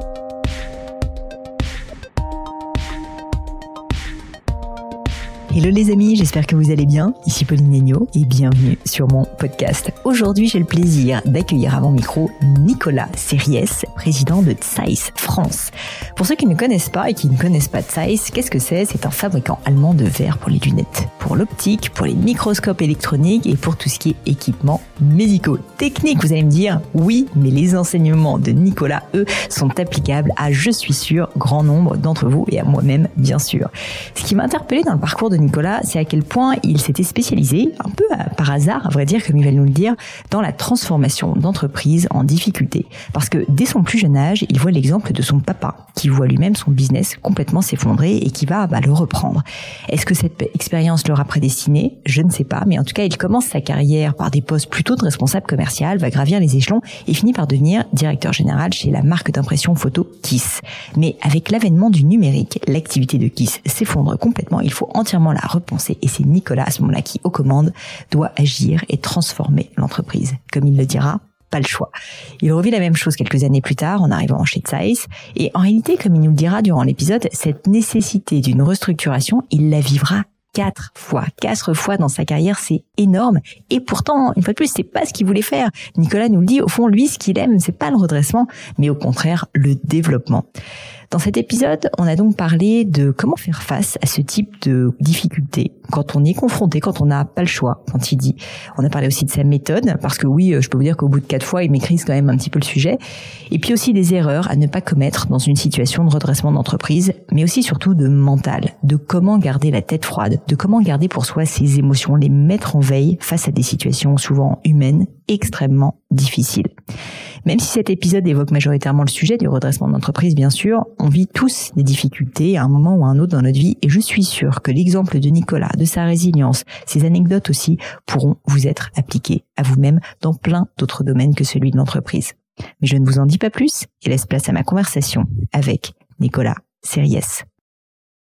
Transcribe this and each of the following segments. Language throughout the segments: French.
thank you Hello les amis, j'espère que vous allez bien. Ici Pauline Negno et bienvenue sur mon podcast. Aujourd'hui, j'ai le plaisir d'accueillir à mon micro Nicolas Series, président de Zeiss France. Pour ceux qui ne connaissent pas et qui ne connaissent pas Zeiss, qu'est-ce que c'est? C'est un fabricant allemand de verre pour les lunettes, pour l'optique, pour les microscopes électroniques et pour tout ce qui est équipement médicaux. Technique, vous allez me dire, oui, mais les enseignements de Nicolas, eux, sont applicables à, je suis sûr, grand nombre d'entre vous et à moi-même, bien sûr. Ce qui m'a interpellé dans le parcours de Nicolas, Nicolas, c'est à quel point il s'était spécialisé, un peu par hasard, à vrai dire, comme il va nous le dire, dans la transformation d'entreprises en difficulté. Parce que dès son plus jeune âge, il voit l'exemple de son papa, qui voit lui-même son business complètement s'effondrer et qui va bah, le reprendre. Est-ce que cette expérience l'aura prédestiné? Je ne sais pas, mais en tout cas, il commence sa carrière par des postes plutôt de responsable commercial, va gravir les échelons et finit par devenir directeur général chez la marque d'impression photo Kiss. Mais avec l'avènement du numérique, l'activité de Kiss s'effondre complètement. Il faut entièrement à repenser et c'est Nicolas à ce moment-là qui, aux commandes, doit agir et transformer l'entreprise. Comme il le dira, pas le choix. Il revit la même chose quelques années plus tard en arrivant chez Zeiss et en réalité, comme il nous le dira durant l'épisode, cette nécessité d'une restructuration, il la vivra quatre fois, quatre fois dans sa carrière, c'est énorme. Et pourtant, une fois de plus, c'est pas ce qu'il voulait faire. Nicolas nous le dit, au fond, lui, ce qu'il aime, c'est pas le redressement, mais au contraire, le développement. Dans cet épisode, on a donc parlé de comment faire face à ce type de difficultés quand on est confronté, quand on n'a pas le choix, quand il dit. On a parlé aussi de sa méthode, parce que oui, je peux vous dire qu'au bout de quatre fois, il maîtrise quand même un petit peu le sujet. Et puis aussi des erreurs à ne pas commettre dans une situation de redressement d'entreprise, mais aussi surtout de mental, de comment garder la tête froide, de comment garder pour soi ses émotions, les mettre en veille face à des situations souvent humaines extrêmement difficiles. Même si cet épisode évoque majoritairement le sujet du redressement d'entreprise, bien sûr, on vit tous des difficultés à un moment ou à un autre dans notre vie et je suis sûr que l'exemple de Nicolas, de sa résilience, ses anecdotes aussi pourront vous être appliquées à vous-même dans plein d'autres domaines que celui de l'entreprise. Mais je ne vous en dis pas plus et laisse place à ma conversation avec Nicolas Series.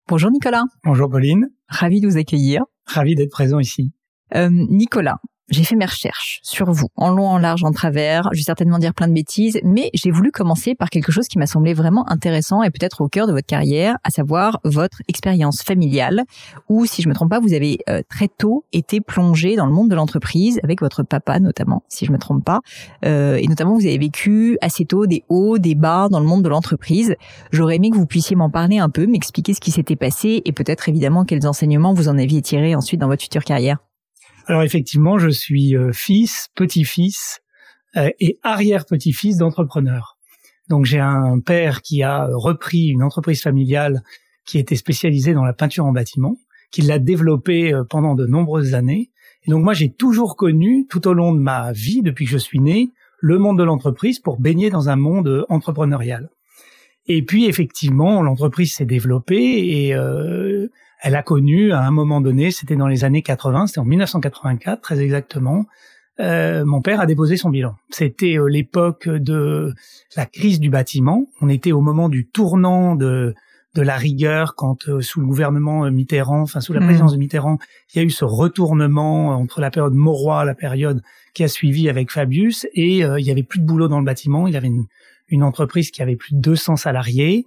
Bonjour Nicolas. Bonjour Pauline. Ravi de vous accueillir. Ravi d'être présent ici. Euh, Nicolas, j'ai fait mes recherches sur vous, en long, en large, en travers. Je vais certainement dire plein de bêtises, mais j'ai voulu commencer par quelque chose qui m'a semblé vraiment intéressant et peut-être au cœur de votre carrière, à savoir votre expérience familiale, où, si je me trompe pas, vous avez euh, très tôt été plongé dans le monde de l'entreprise avec votre papa notamment, si je me trompe pas, euh, et notamment vous avez vécu assez tôt des hauts, des bas dans le monde de l'entreprise. J'aurais aimé que vous puissiez m'en parler un peu, m'expliquer ce qui s'était passé et peut-être évidemment quels enseignements vous en aviez tirés ensuite dans votre future carrière. Alors effectivement, je suis euh, fils, petit-fils euh, et arrière-petit-fils d'entrepreneurs. Donc j'ai un père qui a repris une entreprise familiale qui était spécialisée dans la peinture en bâtiment, qui l'a développée euh, pendant de nombreuses années. Et donc moi j'ai toujours connu tout au long de ma vie, depuis que je suis né, le monde de l'entreprise pour baigner dans un monde entrepreneurial. Et puis effectivement, l'entreprise s'est développée et elle a connu à un moment donné, c'était dans les années 80, c'était en 1984 très exactement, euh, mon père a déposé son bilan. C'était euh, l'époque de la crise du bâtiment. On était au moment du tournant de de la rigueur quand euh, sous le gouvernement Mitterrand, enfin sous la mmh. présidence de Mitterrand, il y a eu ce retournement entre la période Mauroy, la période qui a suivi avec Fabius, et il y avait plus de boulot dans le bâtiment. Il y avait une, une entreprise qui avait plus de 200 salariés.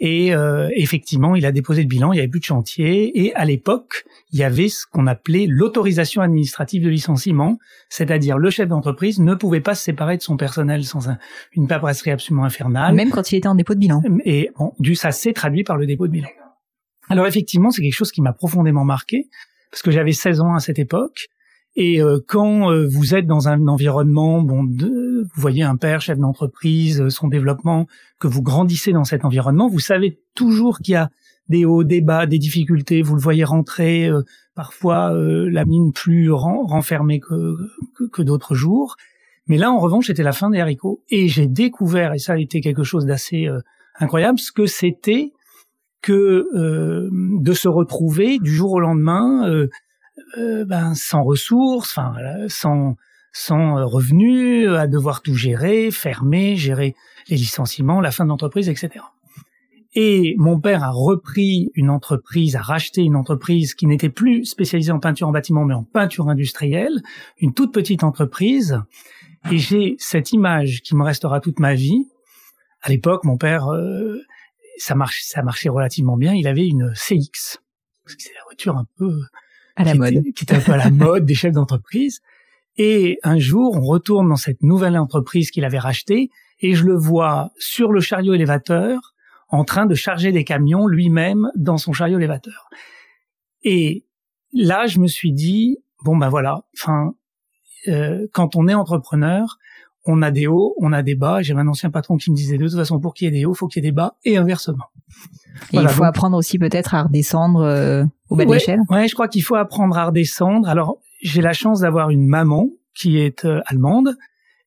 Et euh, effectivement, il a déposé le bilan, il y avait plus de chantier. Et à l'époque, il y avait ce qu'on appelait l'autorisation administrative de licenciement, c'est-à-dire le chef d'entreprise ne pouvait pas se séparer de son personnel sans une paperasserie absolument infernale. Même quand il était en dépôt de bilan. Et bon, du ça s'est traduit par le dépôt de bilan. Alors effectivement, c'est quelque chose qui m'a profondément marqué parce que j'avais 16 ans à cette époque et euh, quand euh, vous êtes dans un environnement, bon, de, vous voyez un père, chef d'entreprise, euh, son développement, que vous grandissez dans cet environnement, vous savez toujours qu'il y a des hauts, des bas, des difficultés. Vous le voyez rentrer, parfois la mine plus renfermée que, que, que d'autres jours. Mais là, en revanche, c'était la fin des haricots. Et j'ai découvert, et ça a été quelque chose d'assez incroyable, ce que c'était que de se retrouver du jour au lendemain euh, ben, sans ressources, enfin, sans, sans euh, revenus, à devoir tout gérer, fermer, gérer les licenciements, la fin de l'entreprise, etc. Et mon père a repris une entreprise, a racheté une entreprise qui n'était plus spécialisée en peinture en bâtiment, mais en peinture industrielle, une toute petite entreprise. Et j'ai cette image qui me restera toute ma vie, à l'époque, mon père, ça marchait, ça marchait relativement bien. Il avait une CX, c'est la voiture un peu à la mode, qui était un peu à la mode des chefs d'entreprise. Et un jour, on retourne dans cette nouvelle entreprise qu'il avait rachetée et je le vois sur le chariot élévateur en train de charger des camions lui-même dans son chariot élévateur. Et là, je me suis dit bon ben voilà, enfin euh, quand on est entrepreneur, on a des hauts, on a des bas. J'ai un ancien patron qui me disait de toute façon pour qu'il y ait des hauts, faut qu'il y ait des bas et inversement. Et il faut apprendre aussi peut-être à redescendre euh, au bas de l'échelle. Ouais, je crois qu'il faut apprendre à redescendre. Alors j'ai la chance d'avoir une maman qui est euh, allemande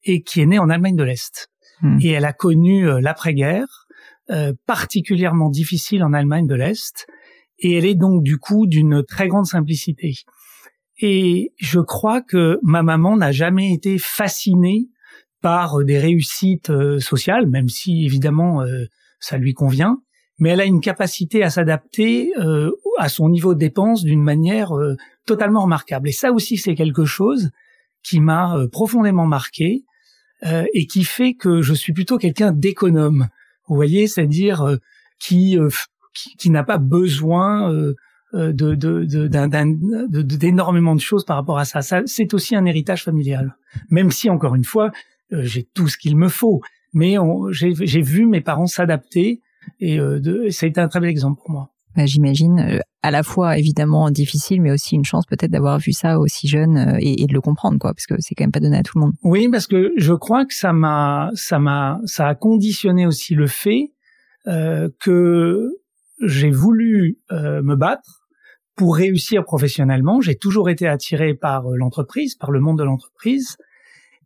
et qui est née en Allemagne de l'Est. Hmm. Et elle a connu euh, l'après-guerre, particulièrement difficile en Allemagne de l'Est. Et elle est donc du coup d'une très grande simplicité. Et je crois que ma maman n'a jamais été fascinée par des réussites sociales, même si évidemment ça lui convient, mais elle a une capacité à s'adapter à son niveau de dépenses d'une manière totalement remarquable. Et ça aussi, c'est quelque chose qui m'a euh, profondément marqué euh, et qui fait que je suis plutôt quelqu'un d'économe. Vous voyez, c'est-à-dire euh, qui, qui, n'a pas besoin de, d'énormément de, choses par rapport à ça. ça c'est aussi un héritage familial. Même si, encore une fois, j'ai tout ce qu'il me faut. Mais j'ai vu mes parents s'adapter et de, ça a été un très bel exemple pour moi. Bah, j'imagine, euh, à la fois évidemment difficile, mais aussi une chance peut-être d'avoir vu ça aussi jeune euh, et, de le comprendre, quoi, parce que c'est quand même pas donné à tout le monde. Oui, parce que je crois que ça m'a, ça m'a, ça a conditionné aussi le fait euh, que j'ai voulu me battre pour réussir professionnellement. J'ai toujours été attiré par l'entreprise, par le monde de l'entreprise,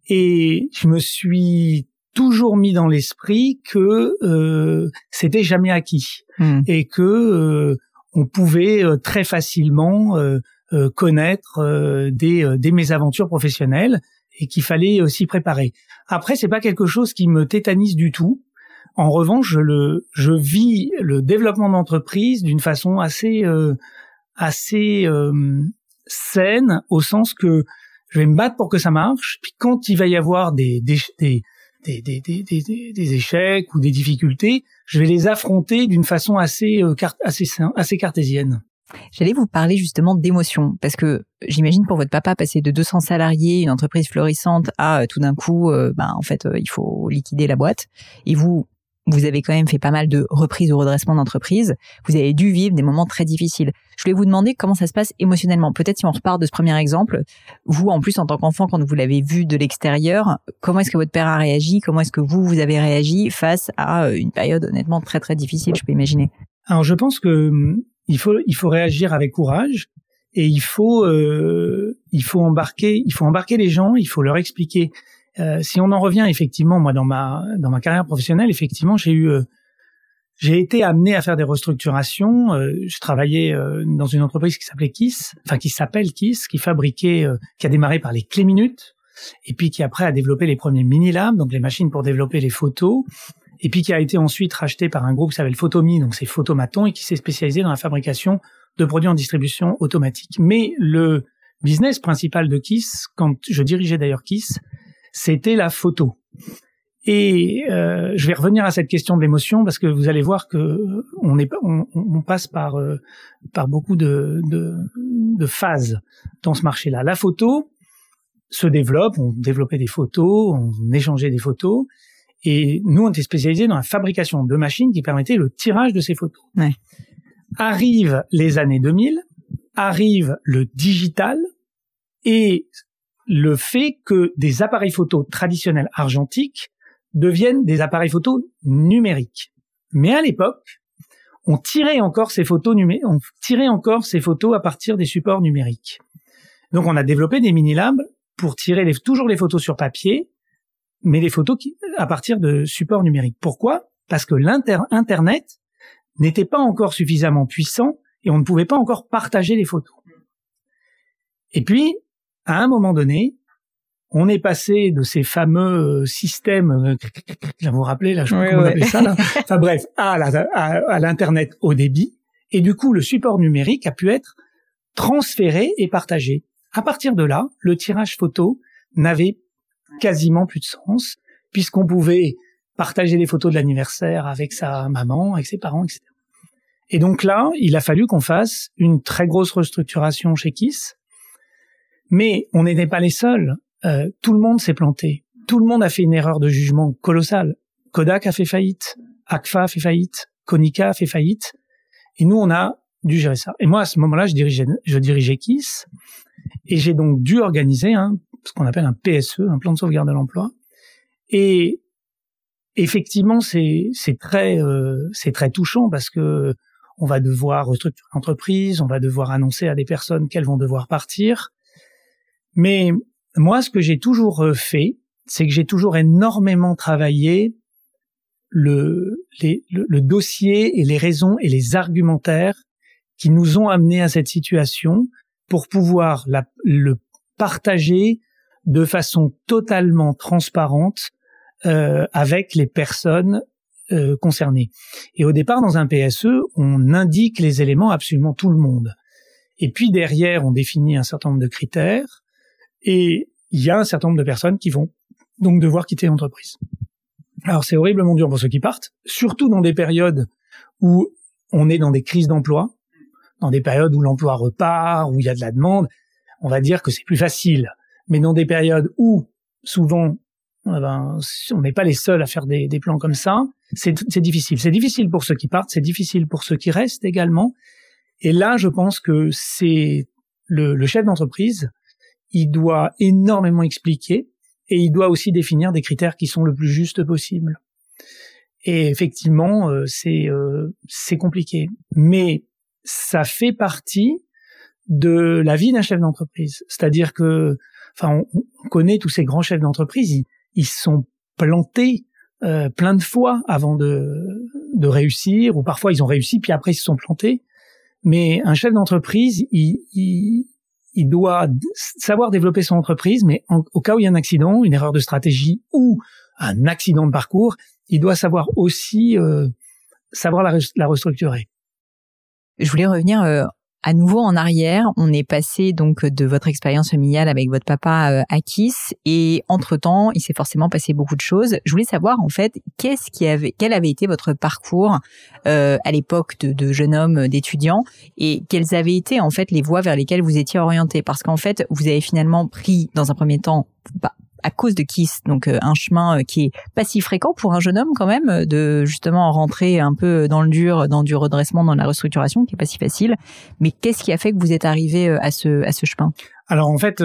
et je me suis toujours mis dans l'esprit que euh, c'était jamais acquis hmm. et que euh, on pouvait euh, très facilement euh, connaître des, des mésaventures professionnelles et qu'il fallait s'y préparer. Après, c'est pas quelque chose qui me tétanise du tout. En revanche, je le je vis le développement d'entreprise d'une façon assez assez saine au sens que je vais me battre pour que ça marche. Puis quand il va y avoir des, des, des des, des, des, échecs ou des difficultés, je vais les affronter d'une façon assez, euh, assez, assez cartésienne. J'allais vous parler justement d'émotion, parce que j'imagine pour votre papa passer de 200 salariés, une entreprise florissante, à euh, tout d'un coup, euh, ben en fait, il faut liquider la boîte. Et vous, vous avez quand même fait pas mal de reprises ou redressements d'entreprise. Vous avez dû vivre des moments très difficiles. Je voulais vous demander comment ça se passe émotionnellement. Peut-être si on repart de ce premier exemple, vous, en plus, en tant qu'enfant, quand vous l'avez vu de l'extérieur, comment est-ce que votre père a réagi? Comment est-ce que vous, vous avez réagi face à euh, une période honnêtement très, très difficile, je peux imaginer? Alors, je pense que hum, il faut, il faut réagir avec courage et il faut, euh, il faut embarquer, il faut embarquer les gens, il faut leur expliquer euh, si on en revient effectivement, moi dans ma dans ma carrière professionnelle, effectivement, j'ai eu euh, j'ai été amené à faire des restructurations. Euh, je travaillais dans une entreprise qui s'appelait Kiss, enfin qui s'appelle Kiss, qui fabriquait, qui a démarré par les clés minutes, et puis qui après a développé les premiers mini labs, donc les machines pour développer les photos, et puis qui a été ensuite racheté par un groupe qui s'appelle Photomi, donc c'est Photomaton, et qui s'est spécialisé dans la fabrication de produits en distribution automatique. Mais le business principal de Kiss, quand je dirigeais d'ailleurs Kiss, c'était la photo. Et euh, je vais revenir à cette question de l'émotion parce que vous allez voir que on, est, on, on passe par euh, par beaucoup de, de, de phases dans ce marché-là. La photo se développe, on développait des photos, on échangeait des photos, et nous on était spécialisés dans la fabrication de machines qui permettaient le tirage de ces photos. Ouais. Arrivent les années 2000, arrive le digital, et le fait que des appareils photo traditionnels argentiques deviennent des appareils photo numériques. Mais à l'époque, on tirait encore ces photos on tirait encore ces photos à partir des supports numériques. Donc on a développé des mini labs pour tirer toujours les photos sur papier, mais les photos à partir de supports numériques. Pourquoi? Parce que l'internet n'était pas encore suffisamment puissant et on ne pouvait pas encore partager les photos. Et puis, à un moment donné, on est passé de ces fameux euh, systèmes, euh, vous vous rappelez là, je sais comment on ça là. Enfin bref, à, à, l'internet au débit, et du coup le support numérique a pu être transféré et partagé. À partir de là, le tirage photo n'avait quasiment plus de sens puisqu'on pouvait partager des photos de l'anniversaire avec sa maman, avec ses parents, etc. Et donc là, il a fallu qu'on fasse une très grosse restructuration chez Kiss. Mais on n'était pas les seuls. Euh, tout le monde s'est planté. Tout le monde a fait une erreur de jugement colossale. Kodak a fait faillite, Agfa a fait faillite, Konica a fait faillite. Et nous, on a dû gérer ça. Et moi, à ce moment-là, je dirigeais, je dirigeais Kiss. Et j'ai donc dû organiser un, ce qu'on appelle un PSE, un plan de sauvegarde de l'emploi. Et effectivement, c'est très euh, c'est très touchant parce que on va devoir restructurer l'entreprise, on va devoir annoncer à des personnes qu'elles vont devoir partir. Mais moi, ce que j'ai toujours euh, fait, c'est que j'ai toujours énormément travaillé le, le, dossier et les raisons et les argumentaires qui nous ont amenés à cette situation pour pouvoir la, le partager de façon totalement transparente euh, avec les personnes euh, concernées. Et au départ, dans un PSE, on indique les éléments à absolument tout le monde. Et puis derrière, on définit un certain nombre de critères et il y a un certain nombre de personnes qui vont donc devoir quitter l'entreprise. Alors c'est horriblement dur pour ceux qui partent, surtout dans des périodes où on est dans des crises d'emploi, dans des périodes où l'emploi repart, où il y a de la demande, on va dire que c'est plus facile. Mais dans des périodes où souvent eh ben, on n'est pas les seuls à faire des, plans comme ça, c'est difficile. C'est difficile pour ceux qui partent, c'est difficile pour ceux qui restent également. Et là, je pense que c'est le, le chef d'entreprise, il doit énormément expliquer et il doit aussi définir des critères qui sont le plus justes possible. Et effectivement, euh, c'est euh, c'est compliqué, mais ça fait partie de la vie d'un chef d'entreprise. C'est-à-dire que, enfin, on, connaît tous ces grands chefs d'entreprise, ils sont plantés euh, plein de fois avant de, de réussir, ou parfois ils ont réussi, puis après ils se sont plantés. Mais un chef d'entreprise, il, il, doit savoir développer son entreprise, mais au cas où il y a un accident, une erreur de stratégie ou un accident de parcours, il doit savoir aussi euh, savoir la, la, restructurer. Je voulais revenir euh, à nouveau en arrière, on est passé donc de votre expérience familiale avec votre papa euh, à Kiss. Et entre-temps, il s'est forcément passé beaucoup de choses. Je voulais savoir en fait qu'est-ce qui avait quel avait été votre parcours euh, à l'époque de, de, jeune homme d'étudiant et quelles avaient été en fait les voies vers lesquelles vous étiez orienté? Parce qu'en fait, vous avez finalement pris dans un premier temps bah, à cause de Kiss, donc euh, un chemin euh, qui est pas si fréquent pour un jeune homme quand même, euh, de justement rentrer un peu dans le dur, dans du redressement, dans la restructuration, qui est pas si facile. Mais qu'est-ce qui a fait que vous êtes arrivé à ce chemin? Alors en fait,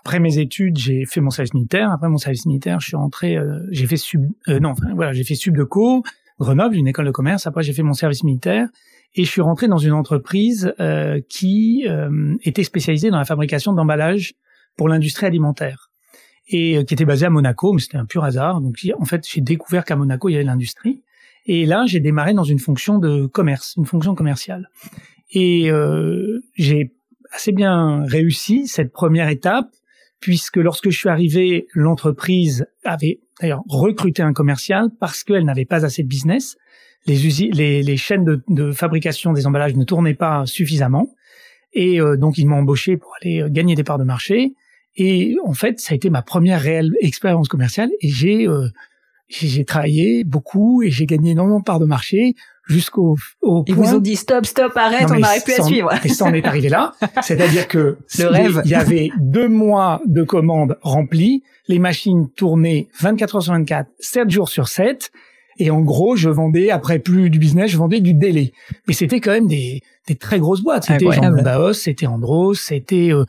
après mes études, j'ai fait mon service militaire. Après mon service militaire, je suis rentré, j'ai fait sub, non, voilà, j'ai fait subdeco, Grenoble, une école de commerce. Après, j'ai fait mon service militaire et je suis rentré dans une entreprise qui était spécialisée dans la fabrication d'emballages pour l'industrie alimentaire et euh, qui était basé à Monaco, mais c'était un pur hasard. Donc en fait, j'ai découvert qu'à Monaco il y avait l'industrie. Et là, j'ai démarré dans une fonction de commerce, une fonction commerciale. Et euh, j'ai assez bien réussi cette première étape, puisque lorsque je suis arrivé, l'entreprise avait d'ailleurs recruté un commercial parce qu'elle n'avait pas assez de business. Les, les, les chaînes de, de, fabrication des emballages ne tournaient pas suffisamment. Et euh, donc, ils m'ont embauché pour aller euh, gagner des parts de marché. Et en fait, ça a été ma première réelle expérience commerciale et j'ai euh, j'ai travaillé beaucoup et j'ai gagné énormément de parts de marché jusqu'au au Ils vous ont dit stop, stop, arrête, on n'arrive plus à suivre. Et ça en est arrivé là. C'est-à-dire que le rêve. Il y avait deux mois de commandes remplies, les machines tournaient 24 heures sur 24, 7 jours sur 7. Et en gros, je vendais, après plus du business, je vendais du délai. Mais c'était quand même des, des très grosses boîtes. C'était Baos, c'était Andros, c'était euh,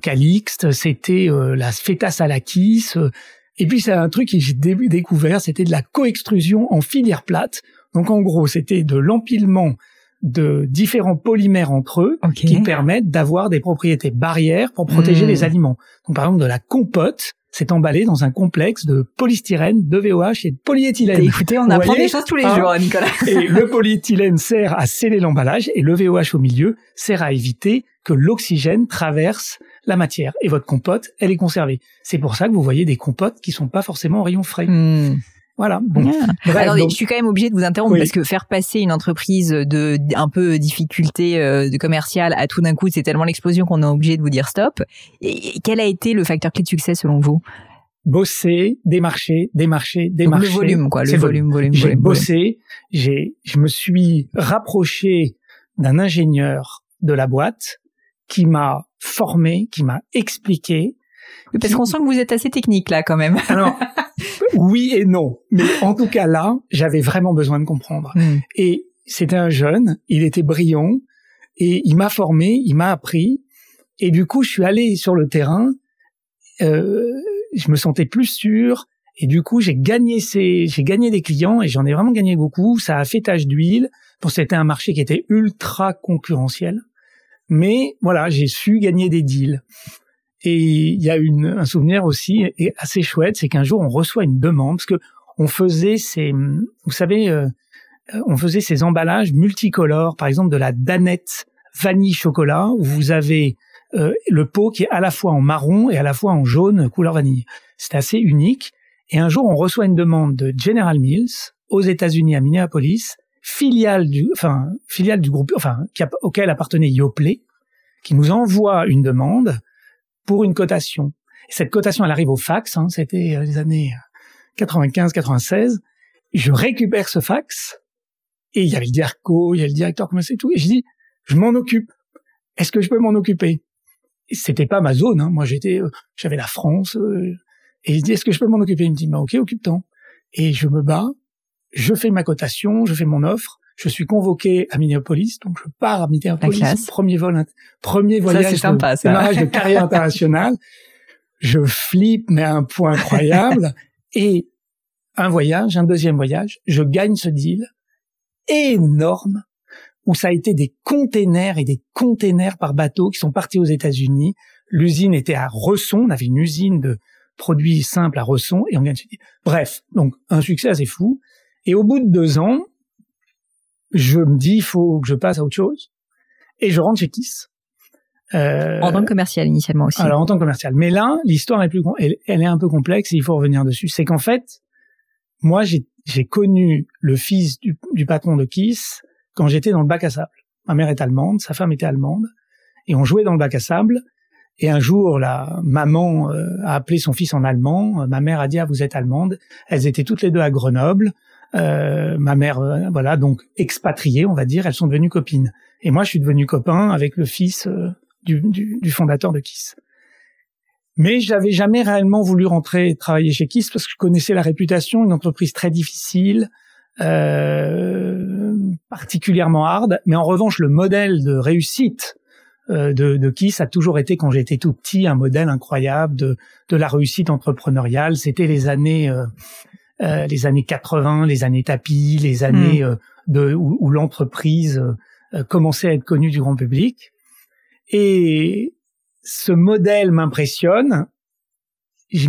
Calixte, c'était euh, la Fetas Salakis. Euh, et puis c'est un truc que j'ai découvert, c'était de la coextrusion en filière plate. Donc en gros, c'était de l'empilement de différents polymères entre eux qui permettent d'avoir des propriétés barrières pour protéger hmm. les aliments. Donc par exemple de la compote, c'est emballé dans un complexe de polystyrène, de VOH et de polyéthylène. Écoutez, on apprend des choses tous les hein jours, Nicolas. et le polyéthylène sert à sceller l'emballage et le VOH au milieu sert à éviter que l'oxygène traverse la matière. Et votre compote, elle est conservée. C'est pour ça que vous voyez des compotes qui sont pas forcément en rayon frais. Hmm. Voilà. Bon. Alors, je suis quand même obligée de vous interrompre parce que faire passer une entreprise de un peu difficulté euh, de commerciale à tout d'un coup, c'est tellement l'explosion qu'on est obligé de vous dire stop. Et quel a été le facteur clé de succès selon vous? Bossé, démarché, démarché, démarché. le volume, quoi. Le volume, volume, J'ai bossé, j'ai, je me suis rapproché d'un ingénieur de la boîte qui m'a formé, qui m'a expliqué. Parce qu'on sent que vous êtes assez technique là, quand même. Alors, oui et non. Mais en tout cas là, j'avais vraiment besoin de comprendre. Hmm. Et c'était un jeune, il était brillant, et il m'a formé, il m'a appris. Et du coup, je suis allé sur le terrain. Euh, je me sentais plus sûr. Et du coup, j'ai gagné ces, j'ai gagné des clients et j'en ai vraiment gagné beaucoup. Ça a fait tache d'huile. Pour c'était un marché qui était ultra concurrentiel. Mais voilà, j'ai su gagner des deals. Et il y a une, un souvenir aussi et assez chouette, c'est qu'un jour on reçoit une demande parce que on faisait ces, vous savez, euh, on faisait ces emballages multicolores, par exemple de la danette vanille chocolat où vous avez euh, le pot qui est à la fois en marron et à la fois en jaune couleur vanille. C'est assez unique. Et un jour, on reçoit une demande de General Mills aux États-Unis à Minneapolis, filiale du, enfin filiale du groupe, enfin auquel appartenait Yoplait, qui nous envoie une demande pour une cotation. Et cette cotation, elle arrive au fax. Hein, C'était euh, les années 95-96. Je récupère ce fax et il y avait le DIRCO, il y a le directeur commercial et tout. Et je dis, je m'en occupe. Est-ce que je peux m'en occuper? C'était pas ma zone. Hein. Moi, j'étais, euh, j'avais la France. Euh, et il dit, est-ce que je peux m'en occuper? Il me dit, bah, ok, occupe-t'en. Et je me bats, je fais ma cotation, je fais mon offre. Je suis convoqué à Minneapolis, donc je pars à Minneapolis, premier vol, premier voyage sympa, de, de carrière internationale. Je flippe, mais à un point incroyable. et un voyage, un deuxième voyage, je gagne ce deal énorme où ça a été des containers et des containers par bateau qui sont partis aux États-Unis. L'usine était à Resson, on avait une usine de produits simples à Resson et on vient de se dire. Bref, donc un succès assez fou. Et au bout de deux ans, je me dis il faut que je passe à autre chose et je rentre chez Kiss. Euh, en tant que commercial initialement aussi. Alors en tant que commercial. Mais là, l'histoire est plus, elle, elle, est un peu complexe et il faut revenir dessus. C'est qu'en fait, moi j'ai connu le fils du, du patron de Kiss quand j'étais dans le bac à sable. Ma mère est allemande, sa femme était allemande, et on jouait dans le bac à sable. Et un jour, la maman euh, a appelé son fils en allemand. Ma mère a dit ah vous êtes allemande. Elles étaient toutes les deux à Grenoble. Euh, ma mère, euh, voilà, donc expatriée, on va dire. Elles sont devenues copines. Et moi, je suis devenu copain avec le fils du, du, du, fondateur de Kiss. Mais j'avais jamais réellement voulu rentrer travailler chez Kiss parce que je connaissais la réputation, une entreprise très difficile, euh, particulièrement hard, mais en revanche le modèle de réussite euh, de, de Kiss a toujours été quand j'étais tout petit un modèle incroyable de, de la réussite entrepreneuriale. C'était les années euh, euh les années 80, les années tapis, les années hmm. de où, où l'entreprise commençait à être connue du grand public. Et ce modèle m'impressionne,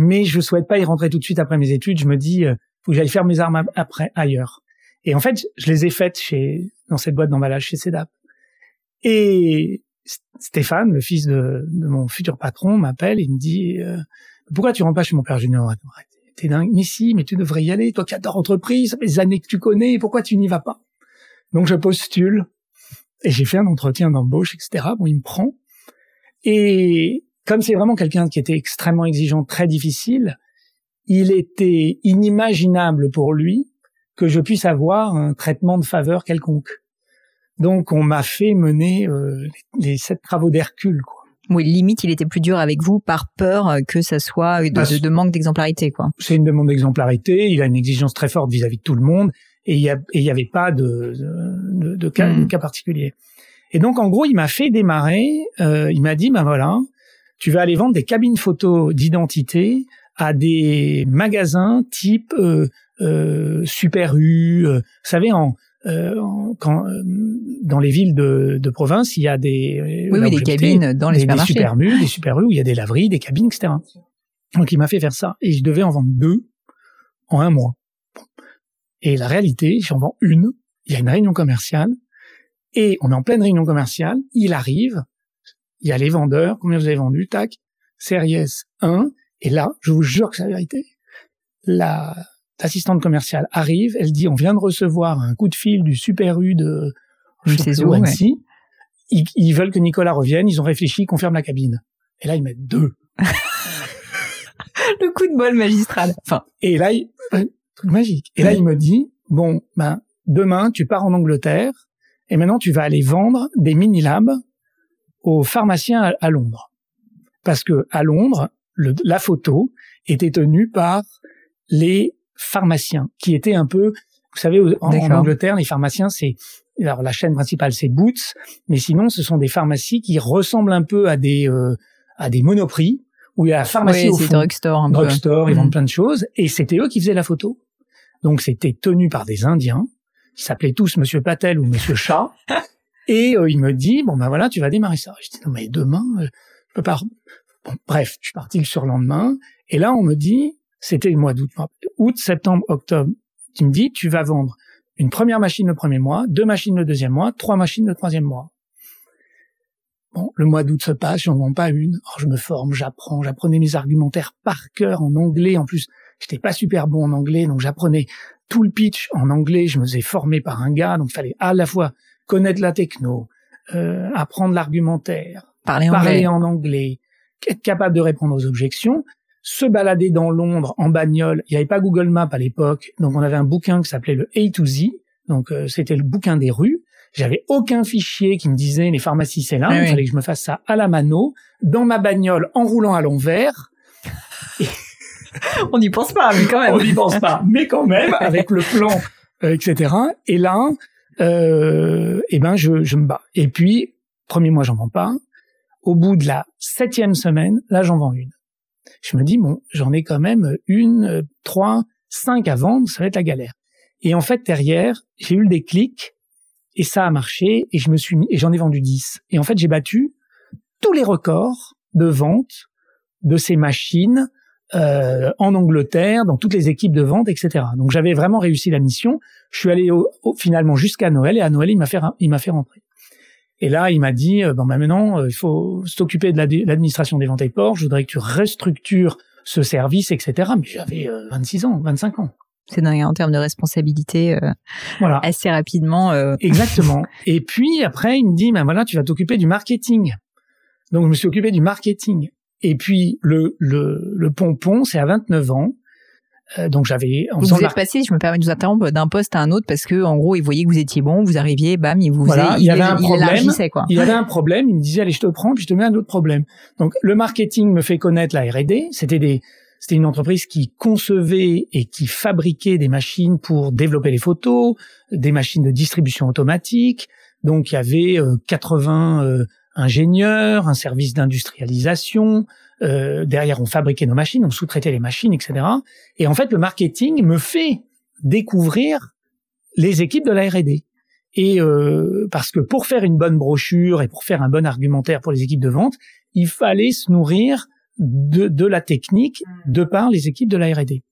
mais je souhaite pas y rentrer tout de suite après mes études. Je me dis, faut que j'aille faire mes armes après ailleurs. Et en fait, je les ai faites chez dans cette boîte d'emballage chez Cedap. Et Stéphane, le fils de, de mon futur patron, m'appelle et me dit euh, pourquoi tu rentres pas chez mon père junior T'es dingue, mais si, mais tu devrais y aller. Toi qui adores entreprise, ça fait des années que tu connais, pourquoi tu n'y vas pas? Donc je postule et j'ai fait un entretien d'embauche, etc. Bon, il me prend et comme c'est vraiment quelqu'un qui était extrêmement exigeant, très difficile, il était inimaginable pour lui que je puisse avoir un traitement de faveur quelconque. Donc on m'a fait mener euh, les, sept travaux d'Hercule. Quoi. Oui, limite, il était plus dur avec vous par peur que ça soit de, de, manque d'exemplarité, quoi. C'est une demande d'exemplarité. Il a une exigence très forte vis-à-vis de tout le monde, et il y, avait pas de, de, cas, hmm. cas particulier. Et donc, en gros, il m'a fait démarrer. Euh, il m'a dit, ben voilà, tu vas aller vendre des cabines photo d'identité à des magasins type euh, euh, Super U. Vous savez, en, euh, quand dans les villes de, de, province, il y a des oui, oui des cabines dans les des, supermarchés, des super U, des super où il y a des laveries, des cabines, etc. Donc il m'a fait faire ça et je devais en vendre deux en un mois. Et la réalité, j'en vends une. Il y a une réunion commerciale et on est en pleine réunion commerciale. Il arrive, il y a les vendeurs. Combien vous avez vendu Tac. Series 1. Et là, je vous jure que c'est la vérité. La l'assistante commerciale arrive, elle dit on vient de recevoir un coup de fil du Super U de je sais où, ils, ils, veulent que Nicolas revienne, ils ont réfléchi, ils confirment la cabine. Et là ils mettent deux. Le coup de bol magistral. Enfin. Et là, il, truc magique. Et là, il me dit, bon, ben, demain, tu pars en Angleterre et maintenant tu vas aller vendre des mini-labs aux pharmaciens à, Londres. Parce que à Londres, le, la photo était tenue par les pharmaciens qui étaient un peu, vous savez, en, en Angleterre, les pharmaciens, c'est alors la chaîne principale c'est Boots, mais sinon ce sont des pharmacies qui ressemblent un peu à des euh, à des monoprix où il y a la pharmacie au fond, drugstore, un drugstore, ils vendent mm. plein de choses et c'était eux qui faisaient la photo. Donc c'était tenu par des Indiens s'appelaient tous Monsieur Patel ou Monsieur Chat et euh, il me dit bon ben voilà tu vas démarrer ça. Je dis non mais demain euh, je peux pas. Bon, bref, je suis parti le surlendemain et là on me dit c'était le mois d'août, août, septembre, octobre. Tu me dis tu vas vendre une première machine le premier mois, deux machines le deuxième mois, trois machines le troisième mois. Bon, le mois d'août se passe, j'en vends pas une. Alors je me forme, j'apprends, j'apprenais mes argumentaires par cœur en anglais. En plus, j'étais pas super bon en anglais, donc j'apprenais tout le pitch en anglais. Je me faisais former par un gars, donc il fallait à la fois connaître la techno, euh, apprendre l'argumentaire, parler, parler en anglais, être capable de répondre aux objections, se balader dans Londres en bagnole. Il n'y avait pas Google Maps à l'époque, donc on avait un bouquin qui s'appelait le A to Z, donc euh, c'était le bouquin des rues. J'avais aucun fichier qui me disait les pharmacies c'est là, ah il fallait que je me fasse ça à la mano, dans ma bagnole, en roulant à l'envers. on n'y pense pas, mais quand même. on n'y pense pas, mais quand même, avec le plan, euh, etc. Et là, euh, eh ben je, je me bats. Et puis, premier mois, j'en vends pas. Au bout de la septième semaine, là, j'en vends une je me dis bon, j'en ai quand même une, euh, trois, cinq à vendre, ça va être la galère. Et en fait derrière, j'ai eu le déclic et ça a marché et je me suis mis et j'en ai vendu dix. Et en fait j'ai battu tous les records de vente de ces machines euh, en Angleterre, dans toutes les équipes de vente, etc. Donc j'avais vraiment réussi la mission. Je suis allé finalement jusqu'à Noël et à Noël il m'a fait il m'a fait rentrer. Et là, il m'a dit, euh, bon, bah maintenant, euh, il faut s'occuper de l'administration des ventes et ports. Je voudrais que tu restructures ce service, etc. Mais j'avais 26 euh, ans, 25 ans. C'est dingue en termes de responsabilité. voilà. Assez rapidement. Exactement. Et puis après, il me dit, ben voilà, tu vas t'occuper du marketing. Donc je me suis occupé du marketing. Et puis le le, le pompon, c'est à 29 ans. Euh, donc j'avais. Vous, vous êtes passé, je me permets de vous interrompre, d'un poste à un autre parce que en gros, il voyait que vous étiez bon, vous arriviez, bam, il vous voilà, il, y avait un problème. quoi. Il y avait un problème. Il me disait allez, je te prends, puis je te mets un autre problème. Donc le marketing me fait connaître la R&D. C'était des c'était une entreprise qui concevait et qui fabriquait des machines pour développer les photos, des machines de distribution automatique. Donc il y avait 80 euh, ingénieurs, un service d'industrialisation. Euh, derrière, on fabriquait nos machines, on sous-traitait les machines, etc. Et en fait, le marketing me fait découvrir les équipes de la R&D. Et euh, parce que pour faire une bonne brochure et pour faire un bon argumentaire pour les équipes de vente, il fallait se nourrir de, de la technique de par les équipes de la R&D.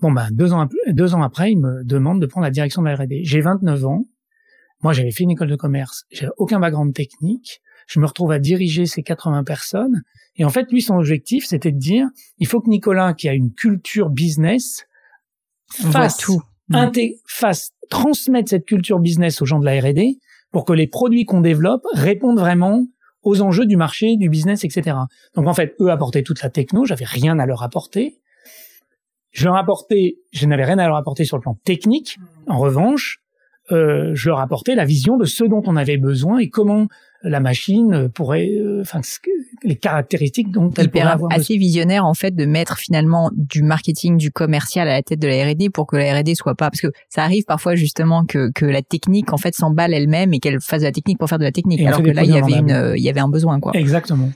Bon ben deux ans, deux ans après, il me demande de prendre la direction de la R&D. J'ai 29 ans, moi, j'avais fait une école de commerce, j'ai aucun background technique. Je me retrouve à diriger ces 80 personnes. Et en fait, lui, son objectif, c'était de dire, il faut que Nicolas, qui a une culture business, fasse tout, mmh. fasse transmettre cette culture business aux gens de la R&D pour que les produits qu'on développe répondent vraiment aux enjeux du marché, du business, etc. Donc en fait, eux apportaient toute la techno, j'avais rien à leur apporter. Je leur apportais, je n'avais rien à leur apporter sur le plan technique. En revanche, euh, je leur apportais la vision de ce dont on avait besoin et comment la machine pourrait, euh, enfin, les caractéristiques dont elle pourrait avoir. Assez visionnaire en fait de mettre finalement du marketing, du commercial à la tête de la R&D pour que la R&D soit pas, parce que ça arrive parfois justement que que la technique en fait s'emballe elle-même et qu'elle fasse de la technique pour faire de la technique, alors que là il y avait une, il y avait un besoin quoi. Exactement.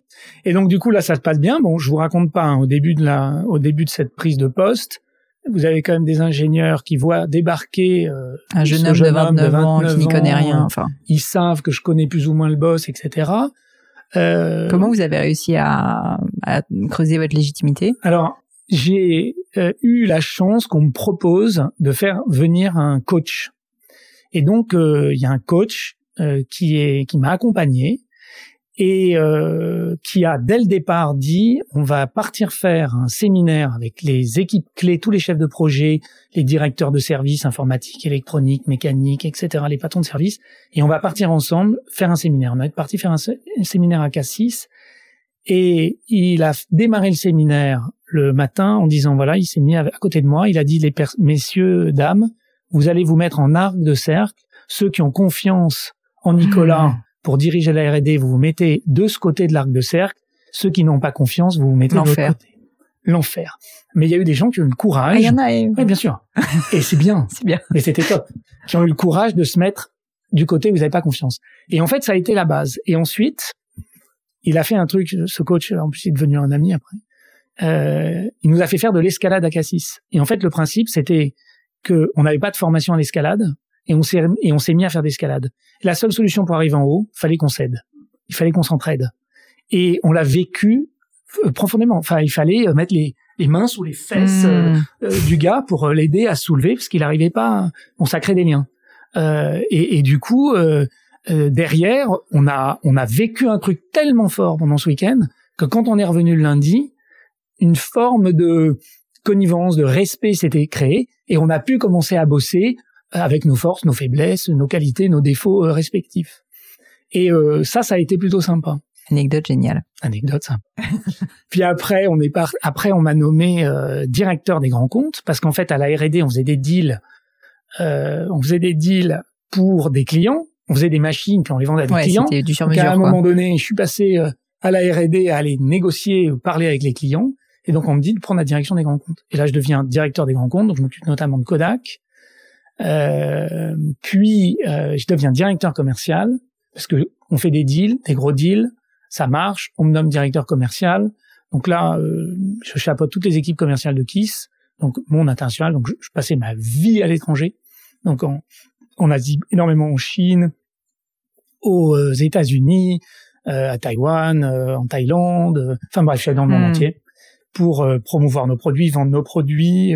Et donc du coup là ça se passe bien. Bon, je vous raconte pas hein, au début de la, au début de cette prise de poste vous avez quand même des ingénieurs qui voient débarquer euh, un jeune homme, de 29, ans qui n'y connaît rien. Enfin, ils savent que je connais plus ou moins le boss, etc. Euh, Comment vous avez réussi à, à creuser votre légitimité? Alors, j'ai euh, eu la chance qu'on me propose de faire venir un coach. Et donc, il y a un coach qui est qui m'a accompagné et euh, qui a dès le départ dit on va partir faire un séminaire avec les équipes clés, tous les chefs de projet, les directeurs de services informatiques, électroniques, mécaniques, etc., les patrons de services, et on va partir ensemble faire un séminaire. On est parti faire un, séminaire à Cassis, Et il a démarré le séminaire le matin en disant voilà, il s'est mis à côté de moi, il a dit les messieurs, dames, vous allez vous mettre en arc de cercle. Ceux qui ont confiance en Nicolas. pour diriger la R&D, vous vous mettez de ce côté de l'arc de cercle. Ceux qui n'ont pas confiance, vous vous mettez de l'autre côté. L'enfer. Mais il y a eu des gens qui ont eu le courage. Ah, il y en a. Oui, bien sûr. Et c'est bien. c'est bien. Mais c'était top. Qui ont eu le courage de se mettre du côté où vous n'avez pas confiance. Et en fait, ça a été la base. Et ensuite, il a fait un truc, ce coach, en plus, il est devenu un ami après. Euh, il nous a fait faire de l'escalade à Cassis. Et en fait, le principe, c'était que on n'avait pas de formation à l'escalade et on s'est et on s'est mis à faire d'escalade. La seule solution pour arriver en haut, fallait qu'on s'aide. Il fallait qu'on s'entraide. Et on l'a vécu euh, profondément. Enfin, il fallait euh, mettre les, les mains sous les fesses hmm. euh, du gars pour l'aider à soulever parce qu'il n'arrivait pas. On ça crée des liens. Et, et, du coup, derrière, on a on a vécu un truc tellement fort pendant ce week-end que quand on est revenu le lundi, une forme de connivence, de respect s'était créée et on a pu commencer à bosser avec nos forces, nos faiblesses, nos qualités, nos défauts euh, respectifs. Et euh, ça, ça a été plutôt sympa. Anecdote géniale. Anecdote sympa. Puis après, on est par... après on m'a nommé euh, directeur des grands comptes parce qu'en fait à la R&D on faisait des deals, on faisait des deals pour des clients, on faisait des machines puis on les vendait à des clients. Du sur -mesure, à un moment donné, je suis passé à la R&D à aller négocier, parler avec les clients. Et donc, on me dit de prendre la direction des grands comptes. Et là, je deviens directeur des grands comptes, donc je m'occupe notamment de Kodak. Euh, puis, euh, je deviens directeur commercial, parce que on fait des deals, des gros deals, ça marche, on me nomme directeur commercial. Donc là, euh, je chapeaute toutes les équipes commerciales de Kiss, donc mon international. Donc, je, passais ma vie à l'étranger. Donc, on, on a dit énormément en Chine, aux euh, États-Unis, euh, à Taïwan, euh, en Thaïlande, enfin bref, je suis dans le monde hmm. entier pour euh, promouvoir nos produits, vendre nos produits.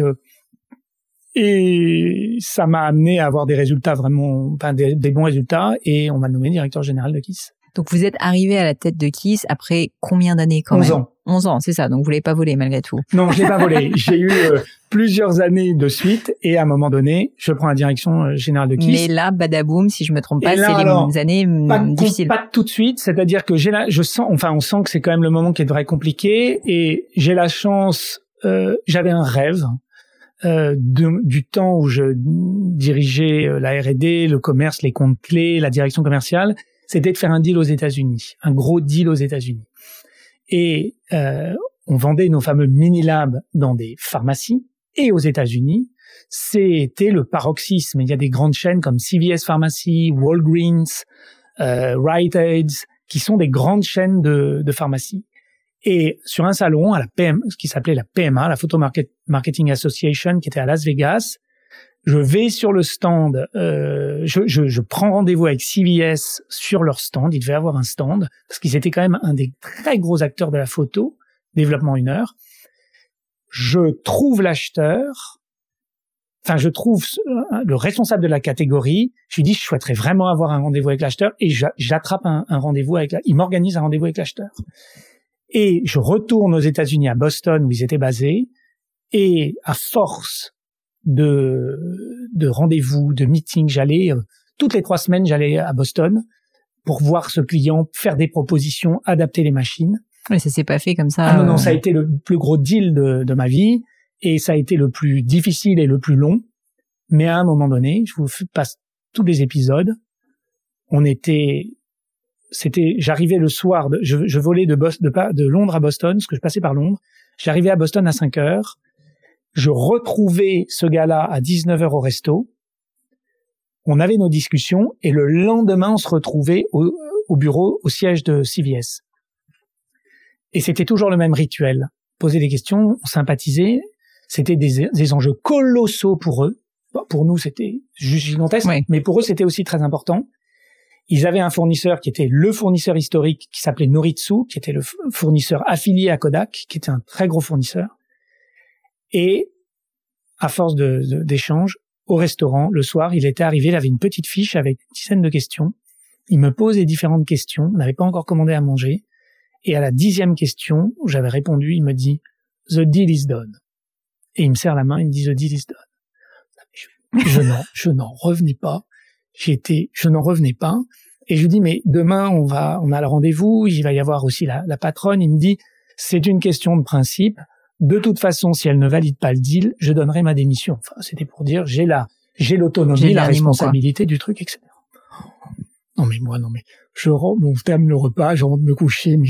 Et ça m'a amené à avoir des résultats vraiment, enfin des, bons résultats. Et on m'a nommé directeur général de Kiss. Donc vous êtes arrivé à la tête de Kiss après combien d'années quand 11 même ans. 11 ans, c'est ça. Donc vous l'avez pas volé malgré tout. Non, je l'ai pas volé. J'ai eu euh, plusieurs années de suite et à un moment donné, je prends la direction euh, générale de Kiss. Mais là, badaboum, si je me trompe pas, c'est les années pas, difficiles. Pas tout de suite, c'est-à-dire que j'ai la, je sens, enfin, on sent que c'est quand même le moment qui est vrai compliqué et j'ai la chance, euh, j'avais un rêve. Euh, du temps où je dirigeais euh, la R&D, le commerce, les comptes clés, la direction commerciale, c'était de faire un deal aux États-Unis, un gros deal aux États-Unis. Et euh, on vendait nos fameux mini labs dans des pharmacies et aux États-Unis. C'était le paroxysme. Il y a des grandes chaînes comme CVS Pharmacy, Walgreens, euh, Rite Aids, qui sont des grandes chaînes de, de pharmacies. Et sur un salon à la PM, ce qui s'appelait la PMA, la Photo Marketing Association, qui était à Las Vegas, je vais sur le stand, euh, je, je, je, prends rendez-vous avec CVS sur leur stand. Ils devaient avoir un stand parce qu'ils étaient quand même un des très gros acteurs de la photo, développement une heure. Je trouve l'acheteur, enfin je trouve le responsable de la catégorie. Je lui dis je souhaiterais vraiment avoir un rendez-vous avec l'acheteur et j'attrape un, un rendez-vous avec. La, il m'organise un rendez-vous avec l'acheteur. Et je retourne aux États-Unis à Boston où ils étaient basés. Et à force de, de rendez-vous, de meetings. J'allais euh, toutes les trois semaines, j'allais à Boston pour voir ce client, faire des propositions, adapter les machines. Mais ça s'est pas fait comme ça. Ah non, non, ça a euh. été le plus gros deal de, de ma vie et ça a été le plus difficile et le plus long. Mais à un moment donné, je vous passe tous les épisodes. On était, c'était, j'arrivais le soir, je, je volais de, Boston, de, de Londres à Boston, parce que je passais par Londres. J'arrivais à Boston à 5 heures je retrouvais ce gars-là à 19h au resto. On avait nos discussions et le lendemain, on se retrouvait au, bureau, au siège de CVS. Et c'était toujours le même rituel. Poser des questions, on sympathisait. C'était des, enjeux colossaux pour eux. pour nous, c'était juste gigantesque, mais pour eux, c'était aussi très important. Ils avaient un fournisseur qui était le fournisseur historique, qui s'appelait Noritsu, qui était le fournisseur affilié à Kodak, qui était un très gros fournisseur. Et à force d'échanges, au restaurant, le soir, il était arrivé, il avait une petite fiche avec une dizaine de questions. Il me posait différentes questions. On n'avait pas encore commandé à manger. Et à la dixième question, j'avais répondu, il me dit The deal is done. Et il me serre la main, il me dit The deal is done. Je, je n'en revenais pas. J'étais, je n'en revenais pas. Et je lui dis, mais demain, on va, on a le rendez-vous, il va y avoir aussi la, la patronne. Il me dit, c'est une question de principe. De toute façon, si elle ne valide pas le deal, je donnerai ma démission. Enfin, c'était pour dire, j'ai la, j'ai l'autonomie, la responsabilité du truc, etc. Non mais moi, non mais je rentre, je termine le repas, je rentre me coucher, mais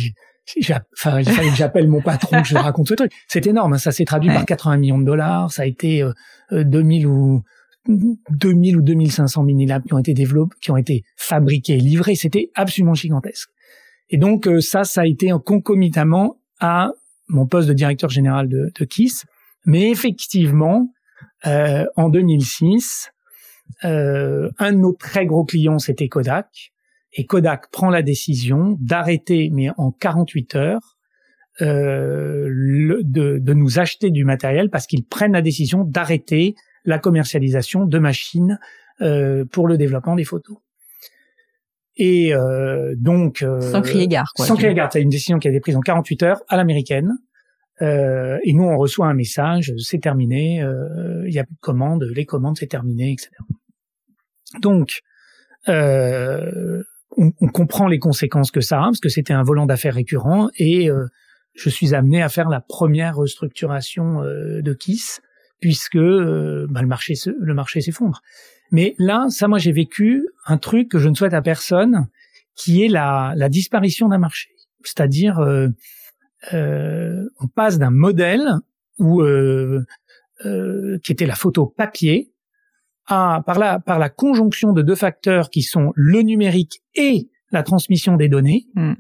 enfin, il fallait que j'appelle mon patron, que je raconte ce truc. C'est énorme, hein, ça s'est traduit par 80 millions de dollars, ça a été euh, 2000 euh, ou 2000 ou 2500 mini-labs qui ont été développés, qui ont été fabriqués, livrés. C'était absolument gigantesque. Et donc euh, ça, ça a été concomitamment à mon poste de directeur général de, KISS. Mais effectivement, euh, en 2006, euh, un de nos très gros clients, c'était Kodak. Et Kodak prend la décision d'arrêter, mais en 48 heures, euh, de, de, nous acheter du matériel parce qu'ils prennent la décision d'arrêter la commercialisation de machines euh, pour le développement des photos. Et euh, donc euh, sans crier gare, quoi. Sans crier gare, c'est une décision qui a été prise en 48 heures à l'américaine. Euh, et nous, on reçoit un message, c'est terminé, euh, il y a plus de commandes, les commandes c'est terminé, etc. Donc, euh, on, on, comprend les conséquences que ça a, parce que c'était un volant d'affaires récurrent, et euh, je suis amené à faire la première restructuration de Kiss puisque euh, bah, le marché le marché s'effondre. Mais là, ça, moi, j'ai vécu un truc que je ne souhaite à personne, qui est la, la disparition d'un marché. C'est-à-dire, euh, euh, on passe d'un modèle où qui était la photo papier à par la par la conjonction de deux facteurs qui sont le numérique et la transmission des données hmm.